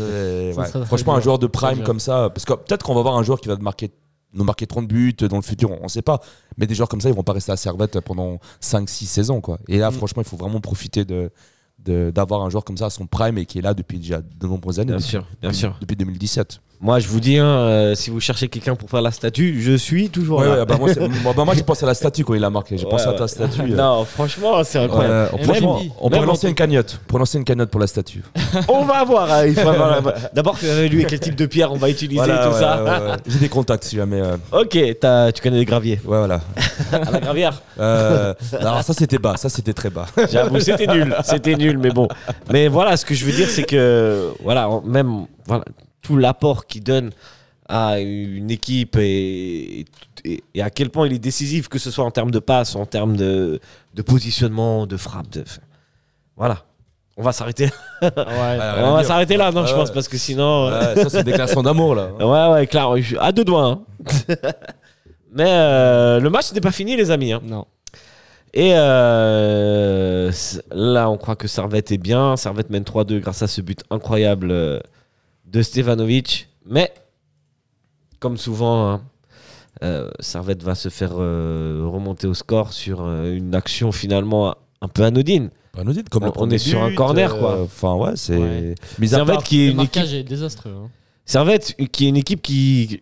euh, Ça Franchement, un joueur de prime comme ça, parce que peut-être qu'on va voir un joueur qui va marquer, nous marquer 30 buts dans le futur, on ne sait pas. Mais des joueurs comme ça, ils vont pas rester à Servette pendant 5-6 saisons. Quoi. Et là, Mm. franchement, il faut vraiment profiter de- d'avoir un joueur comme ça à son prime et qui est là depuis déjà de nombreuses années. Bien sûr, bien sûr. Depuis 2017. Moi, je vous dis, hein, euh, si vous cherchez quelqu'un pour faire la statue, je suis toujours Ouais, là. ouais, bah moi, bah moi, j'ai pensé à la statue quand il a marqué. J'ai Ouais, pensé à ta statue. euh. Non, franchement, c'est incroyable. Et franchement, même- on pourrait lancer une cagnotte. Pour lancer une cagnotte pour la statue. On va voir. hein, avoir D'abord, euh, lui, quel type de pierre on va utiliser, Voilà, tout ça. J'ai des contacts si jamais. euh, Ok, tu connais les graviers. Ouais, voilà. À la gravière. Euh, alors ça c'était bas, ça c'était très bas. J'avoue, c'était nul. C'était nul, mais bon. Mais voilà, ce que je veux dire, c'est que voilà, même voilà, tout l'apport qu'il donne à une équipe et, et- et à quel point il est décisif, que ce soit en termes de passe, en termes de, de positionnement, de frappe. De, voilà. On va s'arrêter. Ouais. Voilà, On va s'arrêter là, non, je pense, ouais. parce que sinon. Ouais, ça c'est une déclaration d'amour là. Ouais, ouais, clair. À deux doigts. hein. Mais euh, le match n'est pas fini, les amis. hein. Non. Et euh, là, on croit que Servette est bien. Servette mène 3-2 grâce à ce but incroyable euh, de Stevanovic. Mais, comme souvent, hein, euh, Servette va se faire euh, remonter au score sur euh, une action finalement un peu anodine. Anodine, comme On- le on est sur un but, corner, quoi. Enfin ouais, c'est. Ouais. Mis à Servette part- qui est Le une équipe marquage est désastreux. hein. Servette, qui est une équipe qui.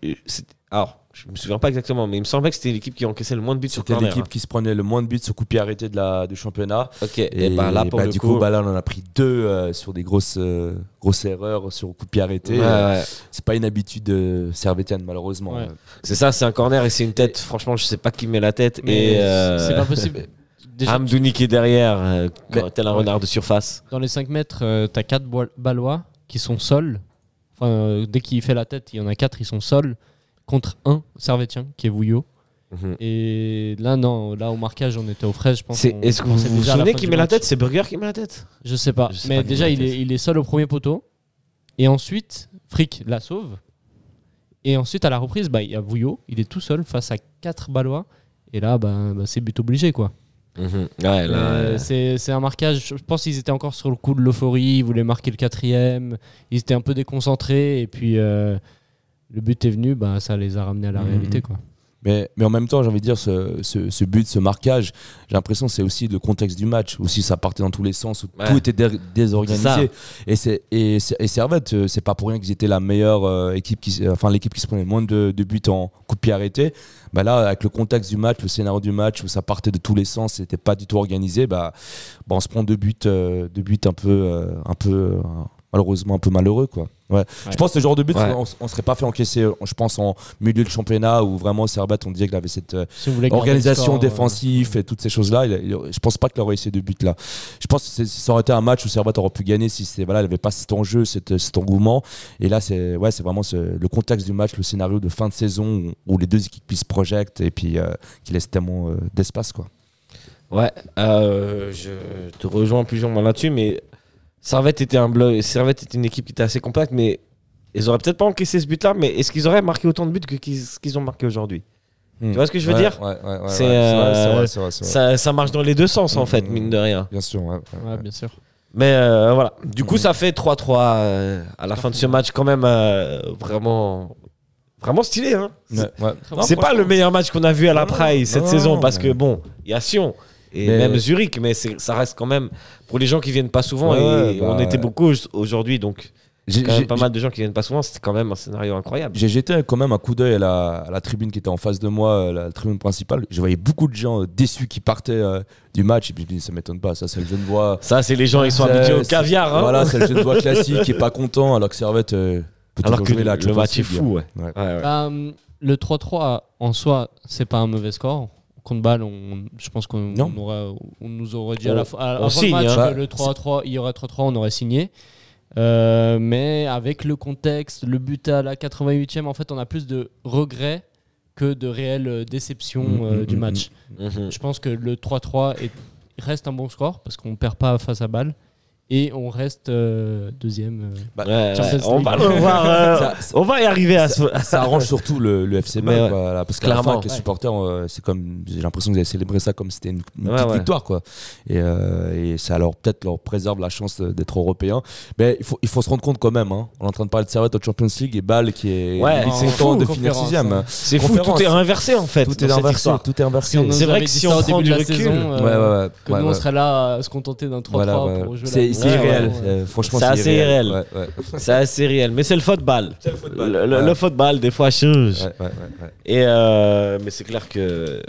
Alors, je me souviens pas exactement, mais il me semblait que c'était l'équipe qui encaissait le moins de buts sur C'était corner. l'équipe qui se prenait le moins de buts sur coup de pied arrêté de la, du championnat. hein. Ok, et, Et, bah là, pour bah, le du coup. coup, bah, là, on en a pris deux euh, sur des grosses, euh, grosses erreurs sur coup de pied arrêté. ouais, ouais. C'est pas une habitude euh, servétienne, malheureusement. Ouais. C'est ça, c'est un corner et c'est une tête. Franchement, je sais pas qui met la tête. Mais et euh, c'est pas possible. Déjà, Hamdouni qui est derrière, euh, tel un renard de surface. dans les 5 mètres, euh, t'as 4 Balois qui sont sols. Enfin, euh, dès qu'il fait la tête, il y en a 4, ils sont sols. Contre un Servetien qui est Vouillot. Mhm. Et là, non, là au marquage, on était aux fraises, je pense. Est-ce que vous vous souvenez qui met la tête? C'est Burger qui met la tête? Je sais pas. Je sais mais pas déjà, il est, il est seul au premier poteau. Et ensuite, Frick la sauve. Et ensuite, à la reprise, bah, il y a Vouillot. Il est tout seul face à 4 Balois. Et là, bah, bah, c'est but obligé, quoi. Ouais, Euh, c'est c'est un marquage. Je pense qu'ils étaient encore sur le coup de l'euphorie. Ils voulaient marquer le quatrième. Ils étaient un peu déconcentrés. Et puis, euh, le but est venu. Bah, ça les a ramenés à la Mhm. réalité, quoi. Mais, mais en même temps, j'ai envie de dire, ce, ce, ce but, ce marquage, j'ai l'impression que c'est aussi le contexte du match. Aussi, ça partait dans tous les sens, où Ouais. tout était dé- désorganisé. Et, c'est, et, c'est- et Servette, euh, c'est pas pour rien qu'ils étaient la meilleure euh, équipe, qui, s- enfin l'équipe qui se prenait le moins de, de buts en coup de pied arrêté. Bah là, avec le contexte du match, le scénario du match, où ça partait de tous les sens, c'était pas du tout organisé, bah, bah, on se prend deux buts, euh, deux buts un peu, euh, un peu euh, malheureusement un peu malheureux. Quoi. Ouais. Je pense que ce genre de but, Ouais. on, on serait pas fait encaisser, je pense, en milieu de championnat, où vraiment Servette, on disait qu'il avait cette euh, Si organisation score, euh, défensive et toutes ces choses-là. il- il- je pense pas qu'il aurait essayé de but là. Je pense que ça aurait été un match où Servette aurait pu gagner si c'est voilà, il avait pas cet enjeu, cet, cet engouement. Et là, c'est ouais, c'est vraiment ce- le contexte du match, le scénario de fin de saison où, où les deux équipes se projettent et puis euh, qui laissent tellement euh, d'espace quoi. Ouais, euh, je te rejoins plus ou moins là-dessus, mais Servette était un bloc, Servette était une équipe qui était assez compacte, mais ils auraient peut-être pas encaissé ce but-là, mais est-ce qu'ils auraient marqué autant de buts que qu'ils qu'ils ont marqué aujourd'hui? Tu vois ce que je veux Ouais, dire? ouais, ouais, ouais, C'est, ouais, c'est vrai, c'est euh, vrai, c'est vrai, c'est vrai. ça, ça marche dans les deux sens en Mhm. fait, mine de rien. Bien sûr, ouais, ouais, Ouais, ouais. bien sûr. Mais euh, voilà, du coup Mhm. ça fait 3-3 euh, à la fin de ce match, quand même euh, vraiment, vraiment stylé. Hein Ouais, ouais. Non, c'est pas le meilleur match qu'on a vu à la Praille cette non, saison non, parce mais- que bon, il y a Sion et Mais- même Zurich, mais ça reste quand même pour les gens qui viennent pas souvent Ouais, et bah, on était beaucoup aujourd'hui donc J'ai- quand même pas mal de gens qui viennent pas souvent, c'était quand même un scénario incroyable. J'ai jeté quand même un coup d'œil à la, à la tribune qui était en face de moi, euh, la tribune principale. Je voyais beaucoup de gens euh, déçus qui partaient euh, du match. Et puis je me dis, ça m'étonne pas, ça c'est le jeune voix. Ça, c'est les gens, ils sont habitués au caviar. hein. Voilà, c'est le jeune voix classique qui est pas content alors que Servette euh, peut Alors que le match est fou. Ouais. Ouais. Ouais, ouais. Bah, le 3-3 en soi, c'est pas un mauvais score. Contre balle, on, je pense qu'on Non. on aura- on nous aurait dit à la fin, à- signe, le match hein. que le 3-3, il y aurait 3-3, on aurait signé. Euh, mais avec le contexte, le but à la 88e, en fait, on a plus de regrets que de réelles euh, déceptions Mm, euh, mm, du mm, match. Mhm. Je pense que le 3-3 est- reste un bon score parce qu'on perd pas face à balle. Et on reste euh, deuxième. euh. Ouais, Champions ouais, on, va euh, Ça- on y arriver à ce. à ça arrange surtout le, le FC ouais. voilà, parce qu'à la fin, Clairement. avec les supporters, euh, c'est comme j'ai l'impression que vous avez célébré ça comme c'était une, une Ouais, petite ouais. victoire, quoi. Et, euh, et ça leur peut-être leur préserve la chance d'être européen. Mais il faut, il faut se rendre compte quand même. hein. On est en train de parler de Servette au Champions League et Bâle qui est Ouais, est content fou, de finir sixième. hein. C'est fou, tout est inversé en fait. Tout est inversé. Tout est C'est vrai que si ça on prend début du de la recul, euh, que nous on serait là à se contenter d'un 3-3 Voilà, ouais. pour jouer C'est irréel. Euh, Franchement, C'est assez irréel. Ouais, ouais. C'est assez réel. Mais c'est le football. football. Le, le- Ouais. le football, des fois, change. Ouais, ouais, ouais, ouais. Et euh, mais c'est clair que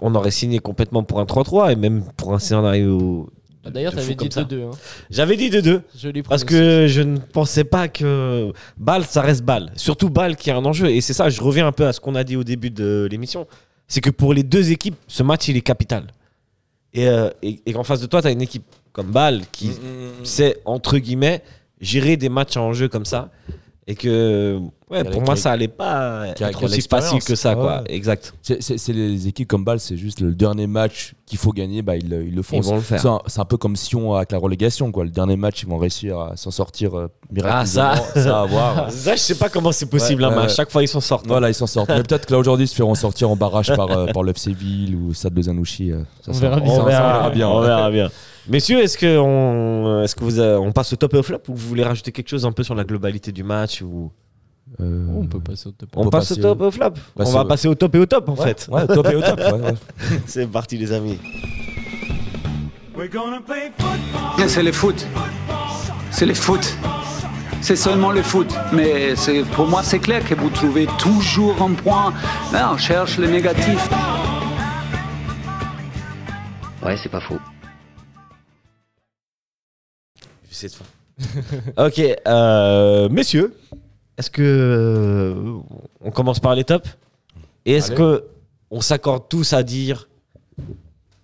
on aurait signé complètement pour un 3-3 et même pour un scénario. Ah, D'ailleurs, t'avais dit comme ça. 2-2. Hein. J'avais dit 2-2 Joli parce que je ne pensais pas que balle ça reste balle. Surtout balle qui est un enjeu et c'est ça. Je reviens un peu à ce qu'on a dit au début de l'émission. C'est que pour les deux équipes, ce match il est capital. Et, euh, et, et qu'en face de toi, tu as une équipe comme balle qui sait entre guillemets gérer des matchs en jeu comme ça et que ouais, pour moi ça allait pas être aussi facile que ça quoi Ouais. exact C'est- les équipes comme Bâle, c'est juste le dernier match qu'il faut gagner, bah, ils, le- ils le font. ils vont le faire C'est un, peu comme Sion avec la relégation. Quoi. Le dernier match, ils vont réussir à s'en sortir euh, miraculeusement. Ah, ça. ça à voir. ça je sais pas comment c'est possible Ouais, hein, à chaque fois ils s'en sortent Voilà, ils s'en sortent. Mais peut-être que là aujourd'hui, ils se feront sortir en barrage par, euh, par le FC Ville ou Stade de Zanouchi. euh, ça On sera- verra bien. ça- on verra, bien. on verra bien messieurs est-ce que on est-ce que vous on passe au top et au flop ou vous voulez rajouter quelque chose un peu sur la globalité du match ou? Euh, on peut passer au top. on, peut passe passer au top et au flop on va au- passer au top et au top en ouais, fait Ouais, top et au top. ouais, ouais. c'est parti les amis C'est le foot. C'est le foot. C'est seulement le foot. Mais c'est- pour moi, c'est clair que vous trouvez toujours un point. Là, on cherche le négatif. Ouais, c'est pas faux. Cette fin. ok, euh, messieurs, est-ce que euh, on commence par les tops? Et est-ce Allez. que on s'accorde tous à dire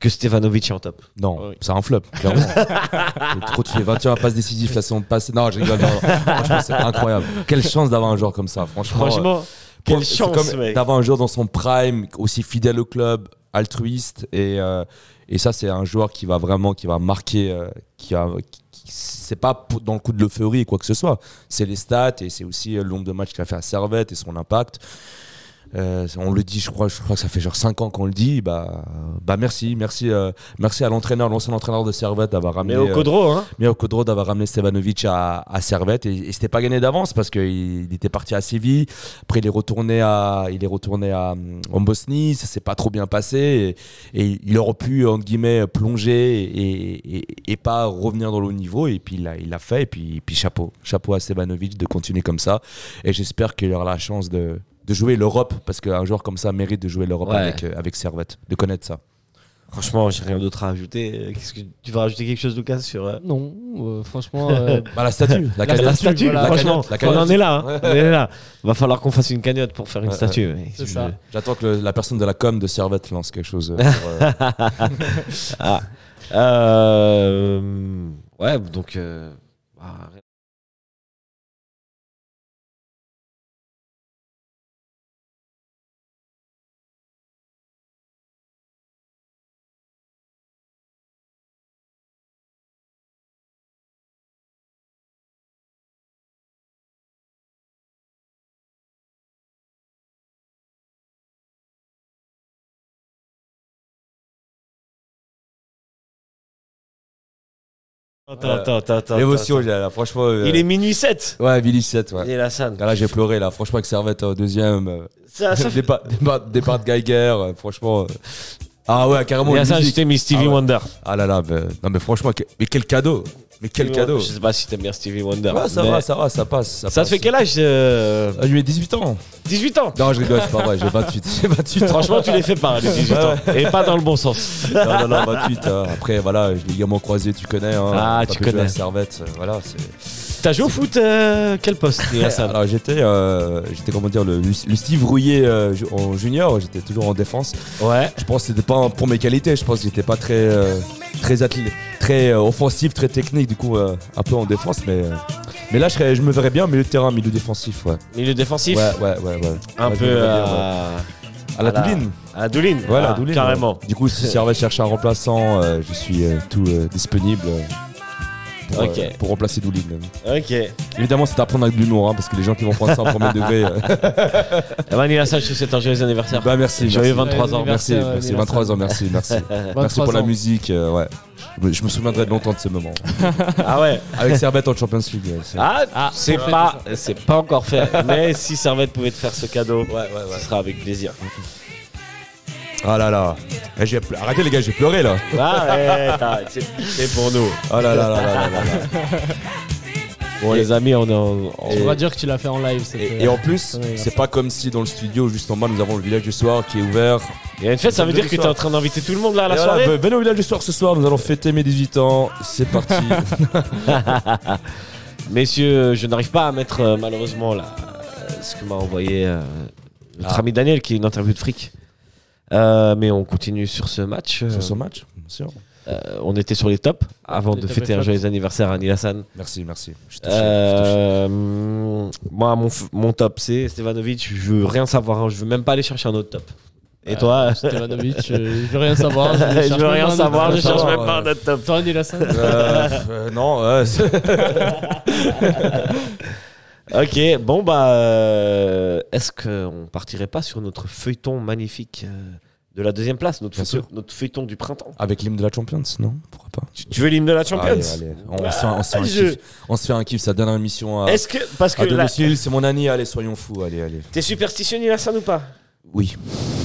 que Stevanovic est en top? Non, Oui. c'est un flop, clairement. Et trop, tu fais 21 passes décisives la saison passée. Non, je rigole. non, non. Franchement, c'est incroyable. Quelle chance d'avoir un joueur comme ça. Franchement, Franchement, euh, quelle c'est chance, comme mec. D'avoir un joueur dans son prime, aussi fidèle au club, altruiste. Et, euh, et ça, c'est un joueur qui va vraiment qui va marquer. euh, qui a, qui- c'est pas dans le coup de l'euphorie ou quoi que ce soit. C'est les stats et c'est aussi euh, le nombre de matchs qu'il a fait à Servette et son impact. Euh, on le dit, je crois, je crois que ça fait genre 5 ans qu'on le dit. Bah, bah merci, merci, euh, merci à l'entraîneur, l'ancien entraîneur de Servette d'avoir ramené. Mais au euh, Codro, hein Mio Kodro d'avoir ramené Stevanovic à, à Servette et, et c'était pas gagné d'avance parce qu'il il était parti à Séville. Après, il est retourné à, il est retourné à, en Bosnie. Ça s'est pas trop bien passé et, et il aurait pu entre guillemets plonger et, et, et pas revenir dans le haut niveau. Et puis il l'a, il l'a fait. Et puis, puis chapeau, chapeau à Stevanovic de continuer comme ça. Et j'espère qu'il aura la chance de, de jouer l'Europe parce qu'un joueur comme ça mérite de jouer l'Europe Ouais. avec, euh, avec Servette, de connaître ça. Franchement, j'ai rien d'autre à ajouter. Que tu vas rajouter quelque chose, Lucas, sur euh, Non, euh, franchement, euh, Bah, la statue, la, la, cagnotte. la statue voilà. Franchement, La on cagnotte. en est là. hein. On est là. Va falloir qu'on fasse une cagnotte pour faire une statue. J'attends que le- la personne de la com de Servette lance quelque chose. euh, pour, euh, Ah. Euh, ouais, donc. euh, bah, Attends, attends, attends, attends. L'émotion, attends. là, franchement. euh, Il est minuit 7. Ouais, Billy 7, ouais. Il est la scène. Là, j'ai pleuré, là. Franchement, avec Servette au deuxième. euh, Ça, ça fait. départ, départ, départ de Geiger, euh, franchement. euh, Ah ouais, carrément. Il y a une ça, musique. j'étais mis Stevie Ah ouais. Wonder. Ah là là, mais- non mais franchement, que- mais quel cadeau Mais quel cadeau Je sais pas si t'aimes bien Stevie Wonder. Ouais, ça mais va, ça va, ça passe. Ça, Ça te passe. fait quel âge euh, Ah, Je lui ai 18 ans. 18 ans. Non, je rigole, c'est pas vrai, j'ai 28. J'ai 28 ans. Franchement, tu les fais pas, les 18 ans. Et pas dans le bon sens. non, non, non, 28. euh, après, voilà, les ligaments croisés, tu connais. Hein, Ah, Pas tu que jouer connais. à Servette, euh, voilà, c'est. T'as joué au foot euh, Quel poste, Alors j'étais, euh, j'étais comment dire, le, le Steve Rouillet euh, en junior, j'étais toujours en défense. Ouais. Je pense que c'était pas pour mes qualités, je pense que j'étais pas très, très athlète, très offensif, très technique, du coup un peu en défense, mais, mais là je, serais- je me verrais bien milieu de terrain, milieu défensif, ouais. Milieu défensif Ouais, ouais, ouais, ouais. Un Ouais, peu ouais. à... la à la- Douline. Douline. Voilà, Ah, Douline, Carrément. ouais. Du coup, si Servette cherche un remplaçant, je suis tout disponible. Euh, pour, Ok. euh, pour remplacer Doulin. Ok. Évidemment, c'est à prendre avec de l'humour, hein, parce que les gens qui vont prendre ça en premier degré. euh, Vanille Lassalle, je te souhaite un joyeux anniversaire. bah merci. Joyeux merci. 23 ans. Merci, merci. anniversaire. 23 ans, merci, merci. Merci 23 pour la musique, euh, ouais. Je me, souviendrai de longtemps de ce moment. Ah ouais. Avec Servette en Champions League. c'est- Ah, Ah, c'est pas, c'est pas encore fait. Mais si Servette pouvait te faire ce cadeau, Ouais, ouais, ouais. ce sera avec plaisir. Ah là là. Eh, j'ai ple- Arrêtez les gars, j'ai pleuré là. Ah c'est c'est pour nous. Oh là là là là là là là. Bon les amis, on est en, On va dire que tu l'as fait en live. cette, Et, euh, et en plus, Ouais, c'est pas comme si dans le studio, juste en bas, nous avons le village du soir qui est ouvert. Il y a une fête, ça veut dire que t'es en train d'inviter tout le monde là à la Et voilà, soirée ve- venez au village du soir ce soir, nous allons fêter mes 18 ans. C'est parti. Messieurs, je n'arrive pas à mettre euh, malheureusement là, euh, ce que m'a envoyé euh, notre Ah. ami Daniel qui est une interview de fric. Euh, mais on continue sur ce match. Euh, Sur ce match, bien sûr. euh, on était sur les tops avant Les de top fêter un joyeux anniversaire à Neil Hassan. Merci, merci. Je je. Euh, moi, mon, mon top, c'est Stevanovic. Je veux rien savoir. hein. Je veux même pas aller chercher un autre top. Et toi? Stevanovic, euh, je veux rien savoir. Je cherche veux rien savoir. Je cherche même pas un autre top. Toi, Euh, euh, non, Ok, bon bah, euh, est-ce qu'on partirait pas sur notre feuilleton magnifique euh, de la deuxième place, notre, Bien feu- sûr. notre feuilleton du printemps? Avec l'hymne de la Champions, non? Pourquoi pas? Tu, tu veux l'hymne de la Champions? Allez, allez. On, se fait, un- on se fait un Je- kiff. On se fait un kiff, sa dernière émission à, Est-ce que parce que à là, domicile, c'est mon année, allez, soyons fous, allez, allez. t'es superstitieux Nilassan ou pas? Oui.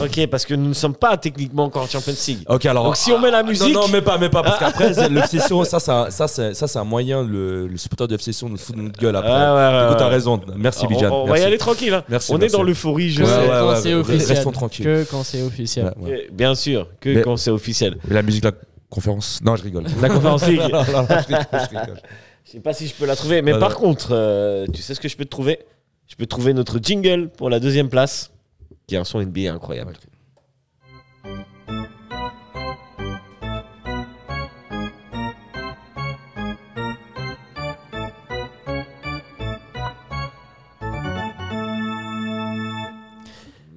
Ok, parce que nous ne sommes pas techniquement encore en Champions League. Ok, alors. Donc si on met la Ah, musique, Non, non, mais pas, mais pas, parce qu'après, c'est- l'obsession, ça, ça, ça, c'est, ça, c'est un moyen, le, le supporter d'obsession nous fout de notre gueule après. Ouais, ouais, ouais, Du coup, t'as raison. Merci, on, Bijan. on va y aller tranquille. hein. Merci, on est dans l'euphorie. Je Ouais, sais. ouais, quand ouais, c'est ouais, officiel. restons tranquilles. Que quand c'est officiel. Ouais, ouais. Bien sûr que Mais- quand c'est officiel. La musique de la conférence Non, je rigole. La conférence League. Non, non, non, je rigole, je rigole. Je sais pas si je peux la trouver, mais Ah, par contre, euh, tu sais ce que je peux te trouver? Je peux trouver notre jingle pour la deuxième place, qui a un son NBA incroyable.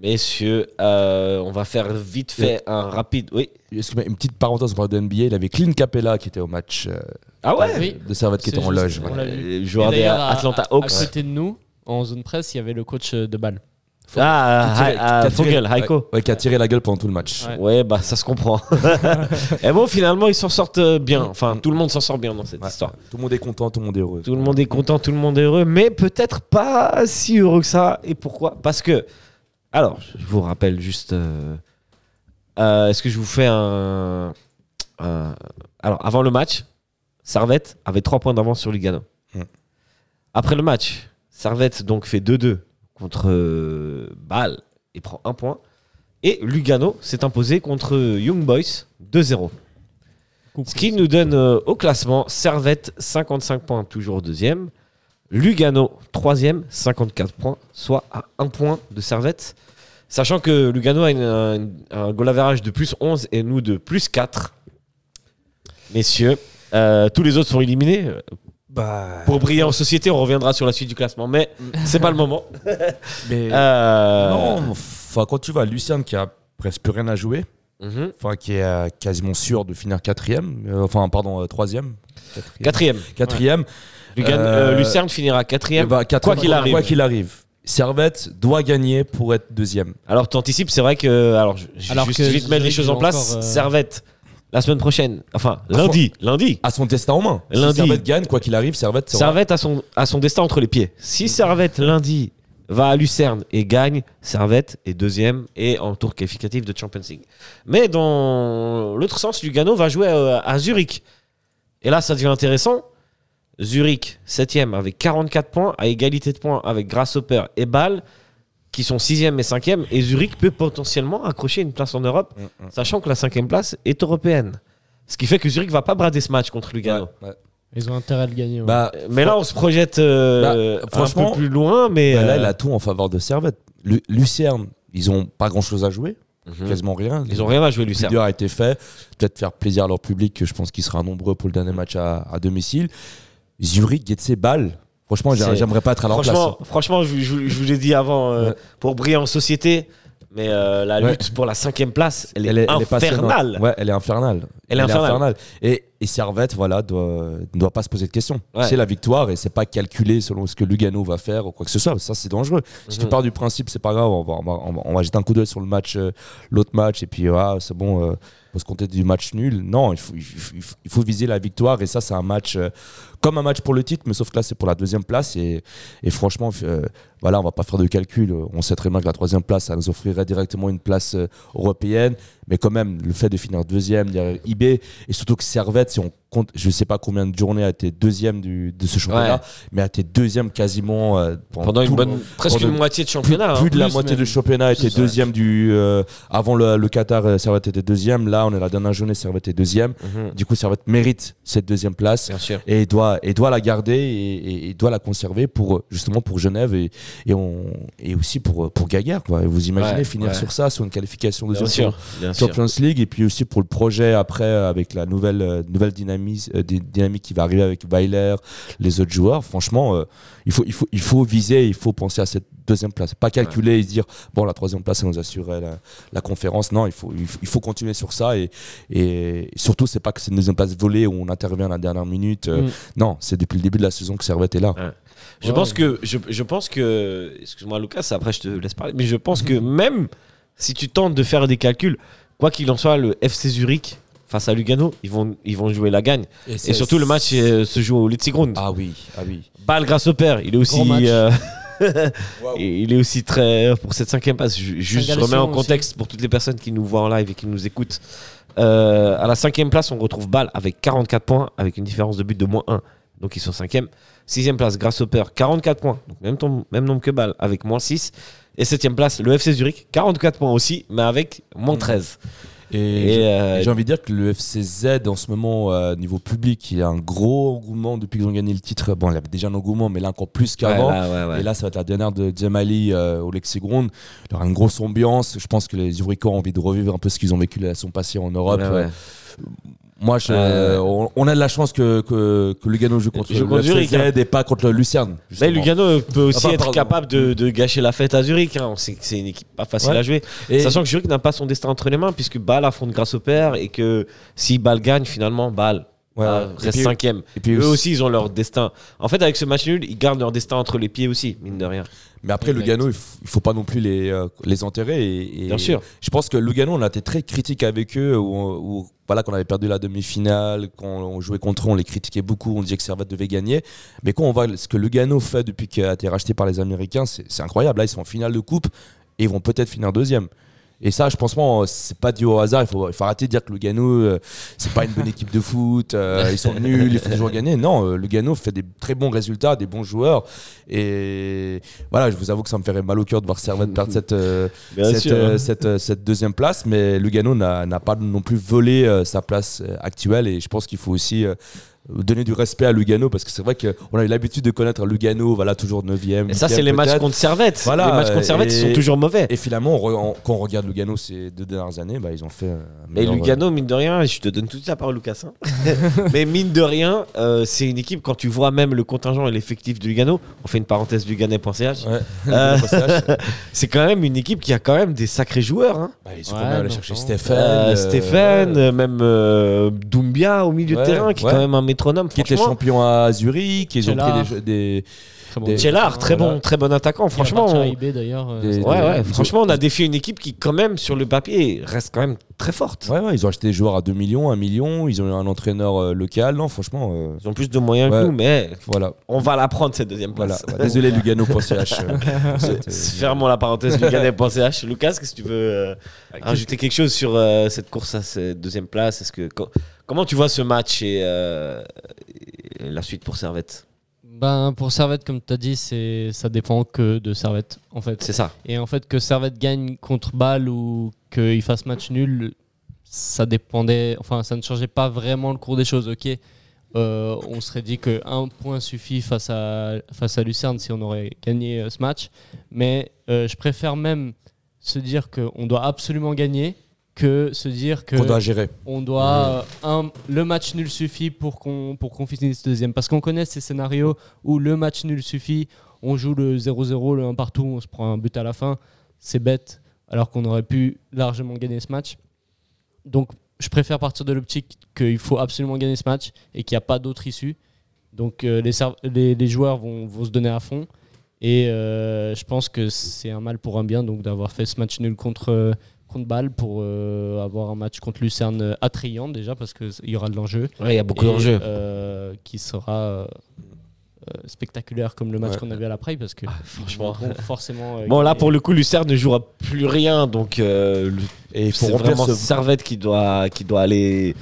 Messieurs, euh, on va faire vite fait un rapide. Oui. Excuse-moi, une petite parenthèse, parle de NBA. Il avait Clint Capella qui était au match euh, Ah ouais? Oui. de Servette qui était en loge. on voilà. l'a vu. Et Joueur des à- Atlanta à- Hawks. À côté de nous, en zone presse, il y avait le coach euh, de balle. Ah, Qui a tiré- ah, qui tiré- Heiko. Ouais, ouais, qui a tiré la gueule pendant tout le match. Ouais. Ouais, bah ça se comprend. Et bon, finalement, ils s'en sortent euh, bien. Enfin, tout le monde s'en sort bien dans cette Ouais. histoire. Tout le monde est content, tout le monde est heureux. Tout le monde est content, tout le monde est heureux, mais peut-être pas si heureux que ça. Et pourquoi? Parce que, alors, je vous rappelle juste. euh, euh, Est-ce que je vous fais un, un- Alors, avant le match, Servette avait 3 points d'avance sur Lugano. Hmm. Après le match, Servette donc fait 2-2 contre euh, Bâle et prend un point. Et Lugano s'est imposé contre Young Boys 2-0. Ce qui nous donne euh, au classement Servette 55 points, toujours deuxième. Lugano troisième, 54 points, soit à un point de Servette. Sachant que Lugano a une- un, un goal average de plus 11 et nous de plus 4. Messieurs, euh, tous les autres sont éliminés. Bah, Pour briller en société, on reviendra sur la suite du classement, mais c'est pas le moment. mais Euh, non, enfin, quand tu vas à Lucien qui a presque plus rien à jouer, mhm. enfin qui est euh, quasiment sûr de finir quatrième, euh, enfin pardon euh, troisième, Quatrième. quatrième. Lucerne finira quatrième. bah, quatrième, quoi qu'il arrive. Quoi qu'il arrive. Servette doit gagner pour être deuxième. Alors, tu anticipes, c'est vrai que. Alors, je je vais Alors juste que vite mettre les choses en place. encore, euh, Servette, la semaine prochaine. Enfin, lundi. Lundi. À son destin en main. Lundi. Si Servette gagne, quoi qu'il arrive, Servette sera- Servette a son, a son destin entre les pieds. Si Servette, lundi, va à Lucerne et gagne, Servette est deuxième et en tour qualificatif de Champions League. Mais dans l'autre sens, Lugano va jouer à, à Zurich. Et là, ça devient intéressant. Zurich, 7ème avec 44 points, à égalité de points avec Grasshopper et Bâle, qui sont 6ème et 5ème. Et Zurich peut potentiellement accrocher une place en Europe, Mm, mm. sachant que la 5ème place est européenne. Ce qui fait que Zurich va pas brader ce match contre Lugano. Ouais, ouais. Ils ont intérêt à le gagner. ouais. Bah, Mais là, on se projette euh, Bah, un franchement, peu plus loin, mais bah, là, euh, il a tout en faveur de Servette. Lu- Lucerne, ils ont pas grand chose à jouer, mhm. quasiment rien. ils ont rien à jouer, Le Lucerne. dur a été fait. Peut-être faire plaisir à leur public, que je pense qu'il sera nombreux pour le dernier match à, à domicile. Zurich, Getse, Bâle. Franchement, j'aimerais pas être à leur place. Franchement, je, je- je vous l'ai dit avant, euh, Ouais. pour briller en société, mais euh, la Ouais. lutte pour la cinquième place, elle est, elle est, elle est infernale. Ouais, elle est infernale. Elle est infernale. Et Et Servette, voilà, doit, ne doit pas se poser de questions. Ouais. C'est la victoire et c'est pas calculé selon ce que Lugano va faire ou quoi que ce soit. Ça, c'est dangereux. Si tu Mhm. pars du principe, c'est pas grave, on va, on va, on va- on va jeter un coup d'œil sur le match, euh, l'autre match, et puis ah, c'est bon, euh, faut se compter du match nul. Non, il faut, viser la victoire et ça, c'est un match euh, comme un match pour le titre, mais sauf que là, c'est pour la deuxième place. Et, et franchement, euh, voilà, on va pas faire de calcul. On sait très bien que la troisième place, ça nous offrirait directement une place euh, européenne. Mais quand même, le fait de finir deuxième derrière IB, et surtout que Servette, si on compte, je sais pas combien de journées a été deuxième du, de ce championnat, Ouais. mais a été deuxième quasiment euh, Pendant une bonne, presque pendant une moitié de championnat. plus hein. de la Plus moitié même. du championnat était deuxième du euh, avant le, le Qatar euh, Servette était deuxième là on est la dernière journée Servette est deuxième Mhm. du coup Servette mérite cette deuxième place Bien sûr. et doit et doit la garder et, et- et doit la conserver pour justement pour Genève et, et on et aussi pour pour Gaillard quoi Et vous imaginez Ouais, finir ouais. sur ça sur une qualification de Bien sûr. Bien sûr. Champions League et puis aussi pour le projet après euh, avec la nouvelle euh, nouvelle dynamique euh, dy- dynamique qui va arriver avec Weiler les autres joueurs. Franchement euh, il faut il faut il faut viser il faut penser à cette deuxième place. Pas calculer et se dire bon la troisième place ça nous assurait la, la conférence. Non il faut il faut- il faut continuer sur ça et et surtout c'est pas que c'est une deuxième place volée où on intervient à la dernière minute euh, Mm. non c'est depuis le début de la saison que Servette est là. Je Ouais. pense que, je, je pense que, excuse-moi Lucas, après je te laisse parler, mais je pense que même si tu tentes de faire des calculs, quoi qu'il en soit, le FC Zurich face à Lugano, ils vont, ils vont jouer la gagne. Et surtout le match euh, se joue au Letzigrund. ah oui ah oui Balle grâce au père, il est aussi, euh, il est aussi très pour cette cinquième place. Ju- Juste, je remets en contexte pour toutes les personnes qui nous voient en live et qui nous écoutent. Euh, à la cinquième place, on retrouve Bâle avec 44 points, avec une différence de but de moins 1. Donc ils sont cinquième. Sixième place, grâce au père, 44 points. Donc même, ton- même nombre que Bâle, avec moins 6. Et septième place, le FC Zurich, 44 points aussi, mais avec moins 13. Et, Et, j'ai- euh, j'ai envie de dire que le FCZ en ce moment, euh, niveau public, il y a un gros engouement depuis qu'ils ont gagné le titre. Bon, il y avait déjà un engouement, mais là encore plus qu'avant. Ouais, ouais, ouais. Et là, ça va être la dernière de Djemali euh, au Lexigrund. Il y aura une grosse ambiance. Je pense que les Zurichois ont envie de revivre un peu ce qu'ils ont vécu la saison passée en Europe. Moi, je- Euh, on, on a de la chance que, que, que Lugano joue contre le Zurich, FCZ et pas contre Lucerne. Mais. Lugano peut aussi être pardon. capable de, de gâcher la fête à Zurich. hein. On sait que c'est une équipe pas facile Ouais. à jouer. Et- Sachant que Zurich n'a pas son destin entre les mains, puisque Bâle affronte grâce au père et que si Bâle gagne, finalement, Bâle Ouais. Et reste cinquième. et puis Eux aussi- ils ont leur destin. En fait, avec ce match nul, ils gardent leur destin entre les pieds aussi, mine de rien. Mais après, Exact. Lugano, il faut, il faut pas non plus les, euh, les enterrer. Et, et Bien sûr. Je pense que Lugano, on a été très critique avec eux, où, voilà, qu'on avait perdu la demi-finale, quand on jouait contre eux, on les critiquait beaucoup, on disait que Servette devait gagner. Mais quand on voit ce que Lugano fait depuis qu'il a été racheté par les Américains, c'est c'est incroyable. Là, ils sont en finale de coupe et ils vont peut-être finir deuxième. Et ça, je pense pas, c'est pas dû au hasard. Il faut, il faut arrêter de dire que Lugano, euh, c'est pas une bonne équipe de foot. euh, ils sont nuls, il faut toujours gagner. Non, euh, Lugano fait des très bons résultats, des bons joueurs. Et voilà, je vous avoue que ça me ferait mal au cœur de voir Servette perdre cette, euh, Bien cette, sûr. cette, cette deuxième place. Mais Lugano n'a pas non plus volé sa place actuelle. Et je pense qu'il faut aussi donner du respect à Lugano parce que c'est vrai qu'on a eu l'habitude de connaître Lugano, voilà, toujours 9e. Et ça, c'est les matchs contre Servette. Voilà, les matchs contre Servette, et- ils sont toujours mauvais. Et finalement, on re- on- quand on regarde Lugano ces deux dernières années, bah, ils ont fait. euh, Mais Lugano, mine de rien, je te donne tout de suite la parole, Lucas. hein. Mais mine de rien, euh, c'est une équipe, quand tu vois même le contingent et l'effectif de Lugano, on fait une parenthèse luganais.ch, Ouais. Euh, Bah, c'est quand même une équipe qui a quand même des sacrés joueurs. hein. ils sont Ouais, quand même allés chercher. Stéphane. Euh, euh, Stéphane, euh, même euh, Doumbia au milieu Ouais, de terrain, qui est quand même un métronome. Qui franchement. champions à Zurich, ils ont pris des, Très bon. Très Voilà. bon, très bon attaquant. Franchement, Franchement, on- IB d'ailleurs. euh, Des- c'est- ouais, des- ouais, ils ont- franchement, on a défié une équipe qui, quand même, sur le papier, reste quand même très forte. Ouais, ouais, ils ont acheté des joueurs à 2 millions, 1 million, ils ont eu un entraîneur euh, local. Non, franchement, euh, Ils ont plus de moyens Ouais. que nous, mais voilà. on va la prendre cette deuxième voilà. place. Désolé, Lugano.ch. Fermons la parenthèse luganais.ch. Lucas, est-ce que tu veux euh, rajouter quelque chose sur euh, cette course à cette deuxième place? Est-ce que co- comment tu vois ce match et, euh, et la suite pour Servette? Ben, pour Servette, comme tu as dit, c'est ça dépend que de Servette, en fait. C'est ça. Et en fait, que Servette gagne contre Bâle ou qu'il fasse match nul, ça dépendait. Enfin, ça ne changeait pas vraiment le cours des choses. Ok, Euh, on serait dit qu'un point suffit face à, face à Lucerne si on aurait gagné euh, ce match. Mais euh, je préfère même se dire qu'on doit absolument gagner que se dire que Qu'on doit gérer. on doit euh, un, le match nul suffit pour qu'on pour qu'on finisse deuxième parce qu'on connaît ces scénarios où le match nul suffit on joue le 0-0 le 1 partout on se prend un but à la fin c'est bête alors qu'on aurait pu largement gagner ce match donc je préfère partir de l'optique qu'il faut absolument gagner ce match et qu'il n'y a pas d'autre issue. Donc euh, les, les, les joueurs vont, vont se donner à fond. Et euh, je pense que c'est un mal pour un bien donc d'avoir fait ce match nul contre, contre Bâle pour euh, avoir un match contre Lucerne euh, attrayant déjà parce qu'il y aura de l'enjeu. Ouais, il y a beaucoup d'enjeux. euh, qui sera spectaculaire comme le match Ouais. qu'on avait à la Praille parce que Ah, franchement. forcément. euh, Bon, là, pour le coup, Lucerne ne jouera plus rien. Donc, euh, Et c'est vraiment ce- Servette qui doit, qui doit aller.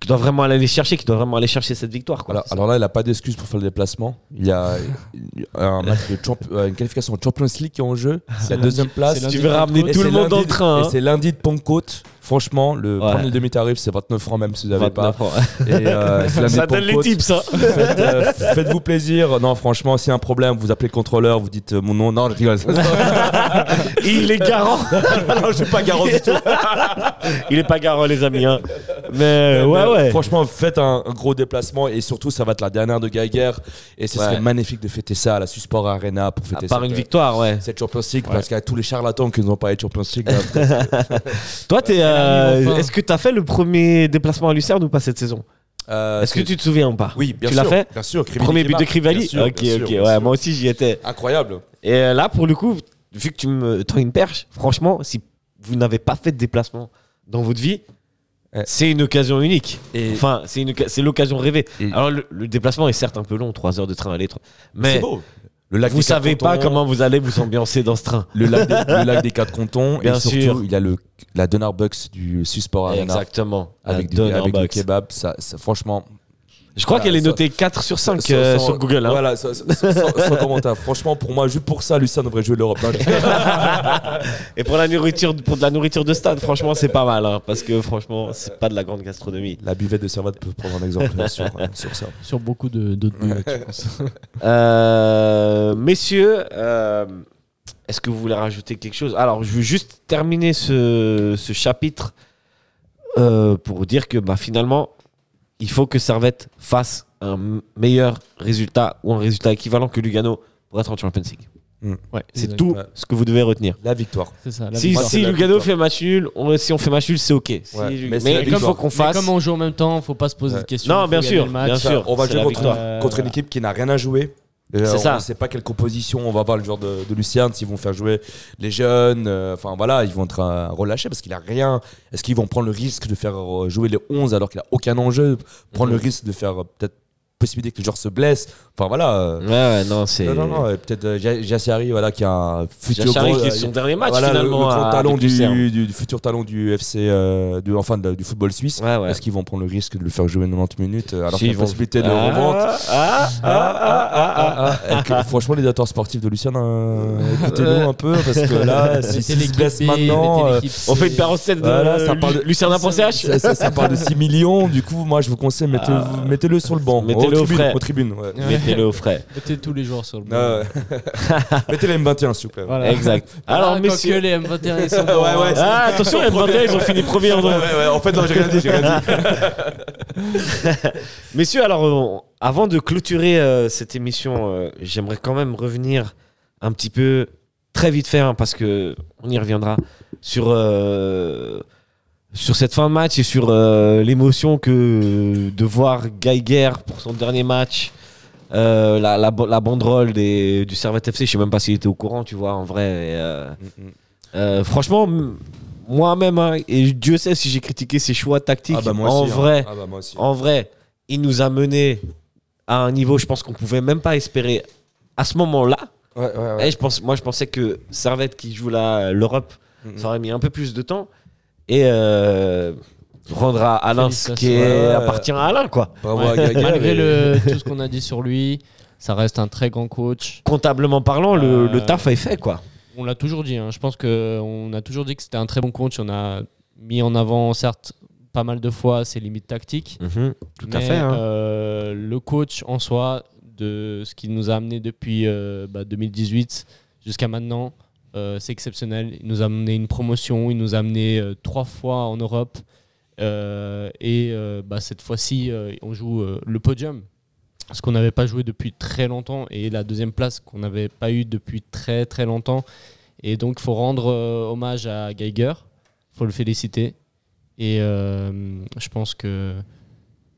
Qui doit vraiment aller les chercher, qui doit vraiment aller chercher cette victoire. Quoi. Alors, alors là, il n'a pas d'excuse pour faire le déplacement. Il y a un match de champ- euh, une qualification de Champions League qui est en jeu. C'est la deuxième place. tu veux ramener tout le monde dans le lundi- train. Et hein. c'est lundi de Pentecôte. Franchement, le Ouais. premier demi-tarif, c'est 29 francs même si vous n'avez 29 pas. Et euh, Ça donne les tips. hein. Faites, euh, Faites-vous plaisir. Non, franchement, s'il y a un problème, vous appelez le contrôleur, vous dites euh, mon nom. Non, je rigole. Il est garant. non, je suis pas garant du tout. Il est pas garant, les amis. hein. Mais ouais, Mais, ouais. Franchement, faites un, un gros déplacement et surtout, ça va être la dernière de Geiger. Et ce Ouais. serait magnifique de fêter ça à la Susport Arena pour fêter part cette, une euh, victoire, ouais. cette Champions League parce qu'il y a tous les charlatans qui nous ont parlé de Champions League. là, peut-être. Toi, t'es, euh, enfin. est-ce que tu as fait le premier déplacement à Lucerne ou pas cette saison Euh, Est-ce que tu te souviens ou pas Oui, bien tu sûr. l'as fait Bien sûr. Krivali Premier but de sûr, Ok, bien sûr, ok. bien Ouais, sûr. moi aussi j'y étais. Incroyable. Et euh, là, pour le coup, vu que tu me tends une perche, franchement, si vous n'avez pas fait de déplacement dans votre vie, Ouais. c'est une occasion unique. Et Enfin, c'est une, c'est l'occasion rêvée. Et- Alors, le, le déplacement est certes un peu long, 3 heures de train aller, trois- c'est mais beau. Le lac vous savez pas comment vous allez vous ambiancer dans ce train. Le lac, des, le lac des quatre cantons. Bien et surtout, sûr. il y a le, la Donner Box du Susport Arena. Exactement. Avec, du, avec le kebab. Ça, ça- franchement, Je crois Voilà, qu'elle est ça- notée 4 sur 5 sans- euh, sans- sur Google. hein. Voilà, sans, sans- sans- sans commentaire. Franchement, pour moi, juste pour ça, Lucien devrait jouer l'Europe. Et pour la nourriture, pour de la nourriture de stade, franchement, c'est pas mal, hein, parce que franchement, c'est pas de la grande gastronomie. La buvette de Servette peut prendre un exemple sur, euh, sur ça. Sur beaucoup de- d'autres buvettes, je pense. Euh, messieurs, euh, est-ce que vous voulez rajouter quelque chose? Alors, je veux juste terminer ce, ce chapitre euh, pour dire que bah, finalement, il faut que Servette fasse un meilleur résultat ou un résultat équivalent que Lugano pour être en Champions League. Ouais, C'est tout Ouais. ce que vous devez retenir. La victoire. C'est ça. la Si, victoire. Lugano victoire. fait match nul, on- si on fait match nul, c'est ok. Si- mais il faut Mais fasse. comme on joue en même temps, faut pas se poser Ouais. de questions. Non, bien sûr, bien sûr. on va jouer contre une équipe qui n'a rien à jouer. C'est on ça. ne sait pas quelle composition on va voir le joueur de, de Lucien, s'ils vont faire jouer les jeunes. euh, Enfin voilà, ils vont être euh, relâchés parce qu'il a rien. Est-ce qu'ils vont prendre le risque de faire euh, jouer les 11 alors qu'il n'a aucun enjeu? Prendre Mhm. le risque de faire peut-être possibilité que le joueur se blesse. Enfin voilà. euh, Ouais, ouais, non, c'est. non, non, non, peut-être euh, Ja- Jassari, voilà, qui a un futur gros- qui est euh, son dernier match voilà, finalement. le, avec du, Lucerne. du- du futur talent du FC, euh, du, enfin de- du football suisse. Ouais, ouais. Est-ce qu'ils vont prendre le risque de le faire jouer 90 minutes alors Si, qu'il y a vont- possibilité de Ah, revendre ah, ah, ah, ah, ah. Franchement, les directeurs sportifs de Lucien, euh, écoutez-nous un peu parce que là, si se blesse maintenant, euh, On fait une paire en 7 de Voilà, ça parle de- Lucerna.ch ça, ça, ça parle de 6 millions. Du coup, moi, je vous conseille, mettez, mettez-le sur le banc, Mettez-le aux frais. aux tribunes, ouais. Mettez-le au frais. Mettez tous les joueurs sur le banc. Ah, ouais. mettez les M21, s'il vous plaît. Voilà. Exact. Alors, Alors, messieurs. que les M21 ils sont bons, hein. ouais, Ah, attention, les M21, ils ont fini premier en Ouais, ouais, ouais, En fait, non, j'ai rien dit, j'ai rien dit. Messieurs, alors, euh, avant de clôturer euh, cette émission, euh, j'aimerais quand même revenir un petit peu, très vite fait, hein, parce que on y reviendra, sur, euh, sur cette fin de match et sur euh, l'émotion que de voir Geiger pour son dernier match. euh, la, la, la banderole des, du Servette FC, je sais même pas s'il était au courant, tu vois, en vrai. et, euh, franchement, moi-même, hein, et Dieu sait si j'ai critiqué ses choix tactiques, Ah bah moi en aussi, hein. vrai, Ah bah moi aussi. en vrai, il nous a mené à un niveau, je pense qu'on pouvait même pas espérer à ce moment-là. Ouais, ouais, ouais. Et je pense, moi, je pensais que Servette qui joue l'Europe, ça aurait mis un peu plus de temps. Et euh, rendre à Alain ce qui est- appartient à Alain, quoi. Bravo à Malgré le, tout ce qu'on a dit sur lui, ça reste un très grand coach. Comptablement parlant, le, Euh, le taf est fait, quoi. On l'a toujours dit. hein. Je pense qu'on a toujours dit que c'était un très bon coach. On a mis en avant, certes, pas mal de fois ses limites tactiques. Mhm, tout à mais, fait. hein. euh, le coach en soi, de ce qu'il nous a amené depuis euh, bah, 2018 jusqu'à maintenant, euh, c'est exceptionnel. Il nous a amené une promotion, il nous a amené euh, trois fois en Europe. Euh, et bah, cette fois-ci, on joue le podium. Ce qu'on n'avait pas joué depuis très longtemps et la deuxième place qu'on n'avait pas eu depuis très très longtemps. Et donc, il faut rendre hommage à Geiger, il faut le féliciter. Et je pense que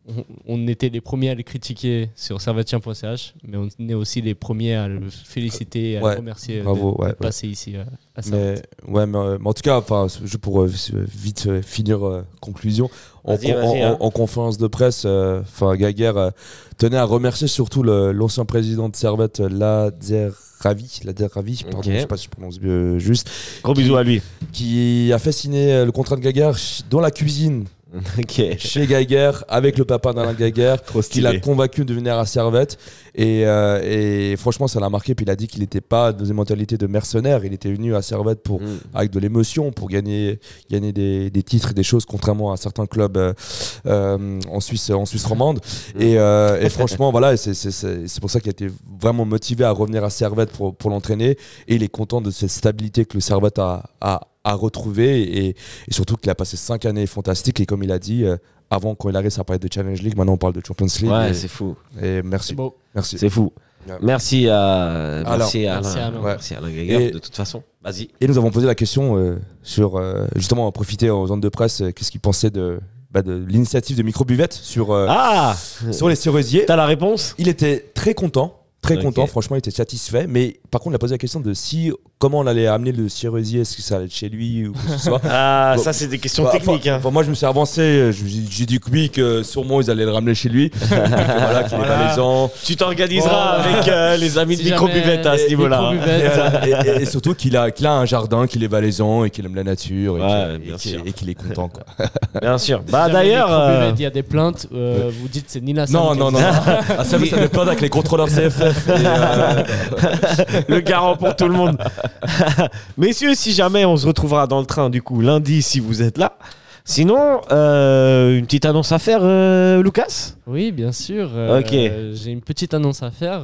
on, on était les premiers à le critiquer sur servetien.ch, mais on est aussi les premiers à le féliciter et à Ouais, le remercier bravo, de, de ouais, ouais. passer ici euh, à Mais, ouais, mais, euh, mais en tout cas, enfin, juste pour vite finir conclusion, en, Vas-y, en- vas-y, en- hein. en conférence de presse, euh, enfin, Gaguerre tenait à remercier surtout l'ancien président de Servette, Lazer Ravi, Ravi, pardon, Ok. je sais pas si je prononce euh, juste, Gros bisous à lui. qui a fait signer le contrat de Gaguerre dans la cuisine chez Gaguerre avec le papa d'Alain. Trop qui l'a convaincu de venir à Servette. Et, euh, et franchement, ça l'a marqué. Puis il a dit qu'il n'était pas dans une mentalité de mercenaire. Il était venu à Servette pour, Mm. avec de l'émotion pour gagner, gagner des, des titres et des choses, contrairement à certains clubs euh, euh, en, Suisse, en Suisse romande. Et, euh, et franchement, voilà, c'est- pour ça qu'il a été vraiment motivé à revenir à Servette pour, pour l'entraîner. Et il est content de cette stabilité que le Servette a, a, a retrouvée. Et, et surtout qu'il a passé cinq années fantastiques. Et comme il a dit, euh, avant, quand il arrive, ça parlait de Challenge League. Maintenant, on parle de Champions League. Ouais, c'est fou. et merci. C'est beau. Merci. C'est fou. Ouais. Merci à, merci à Merci Alain. Alain. Ouais. Merci à Alain Et- de toute façon. Vas-y. Et nous avons posé la question euh, sur, euh, justement, profiter aux ondes de presse, euh, qu'est-ce qu'il pensait de, bah, de l'initiative de Microbuvette sur, euh, Ah sur les cerisiers. T'as la réponse? Il était très content. Très content, franchement, il était satisfait. Mais par contre, il a posé la question de si, comment on allait amener le cerisier, est-ce que ça allait être chez lui ou quoi que ce soit. Ah, Bon. ça, c'est des questions Bah, techniques. enfin, hein. enfin, moi, je me suis avancé. J'ai dit que oui, que sûrement ils allaient le ramener chez lui. Voilà, qu'il est Voilà. Tu t'organiseras avec euh, les amis de si Microbuvette à ce niveau-là. Et. Et- et- et surtout qu'il a, qu'il a un jardin, qu'il est valaisan et qu'il aime la nature et Ouais, qu'il- et est content. Quoi. Bien sûr. Bah d'ailleurs, euh, il y a des plaintes, euh, vous dites c'est Nina Non, non, non. ça. Ah, ça, ça me plaint avec les contrôleurs CFF. et, euh, le garant pour tout le monde. Messieurs, si jamais on se retrouvera dans le train, du coup, lundi, si vous êtes là. Sinon, euh, une petite annonce à faire, euh, Lucas? Oui, bien sûr. euh, Ok. J'ai une petite annonce à faire.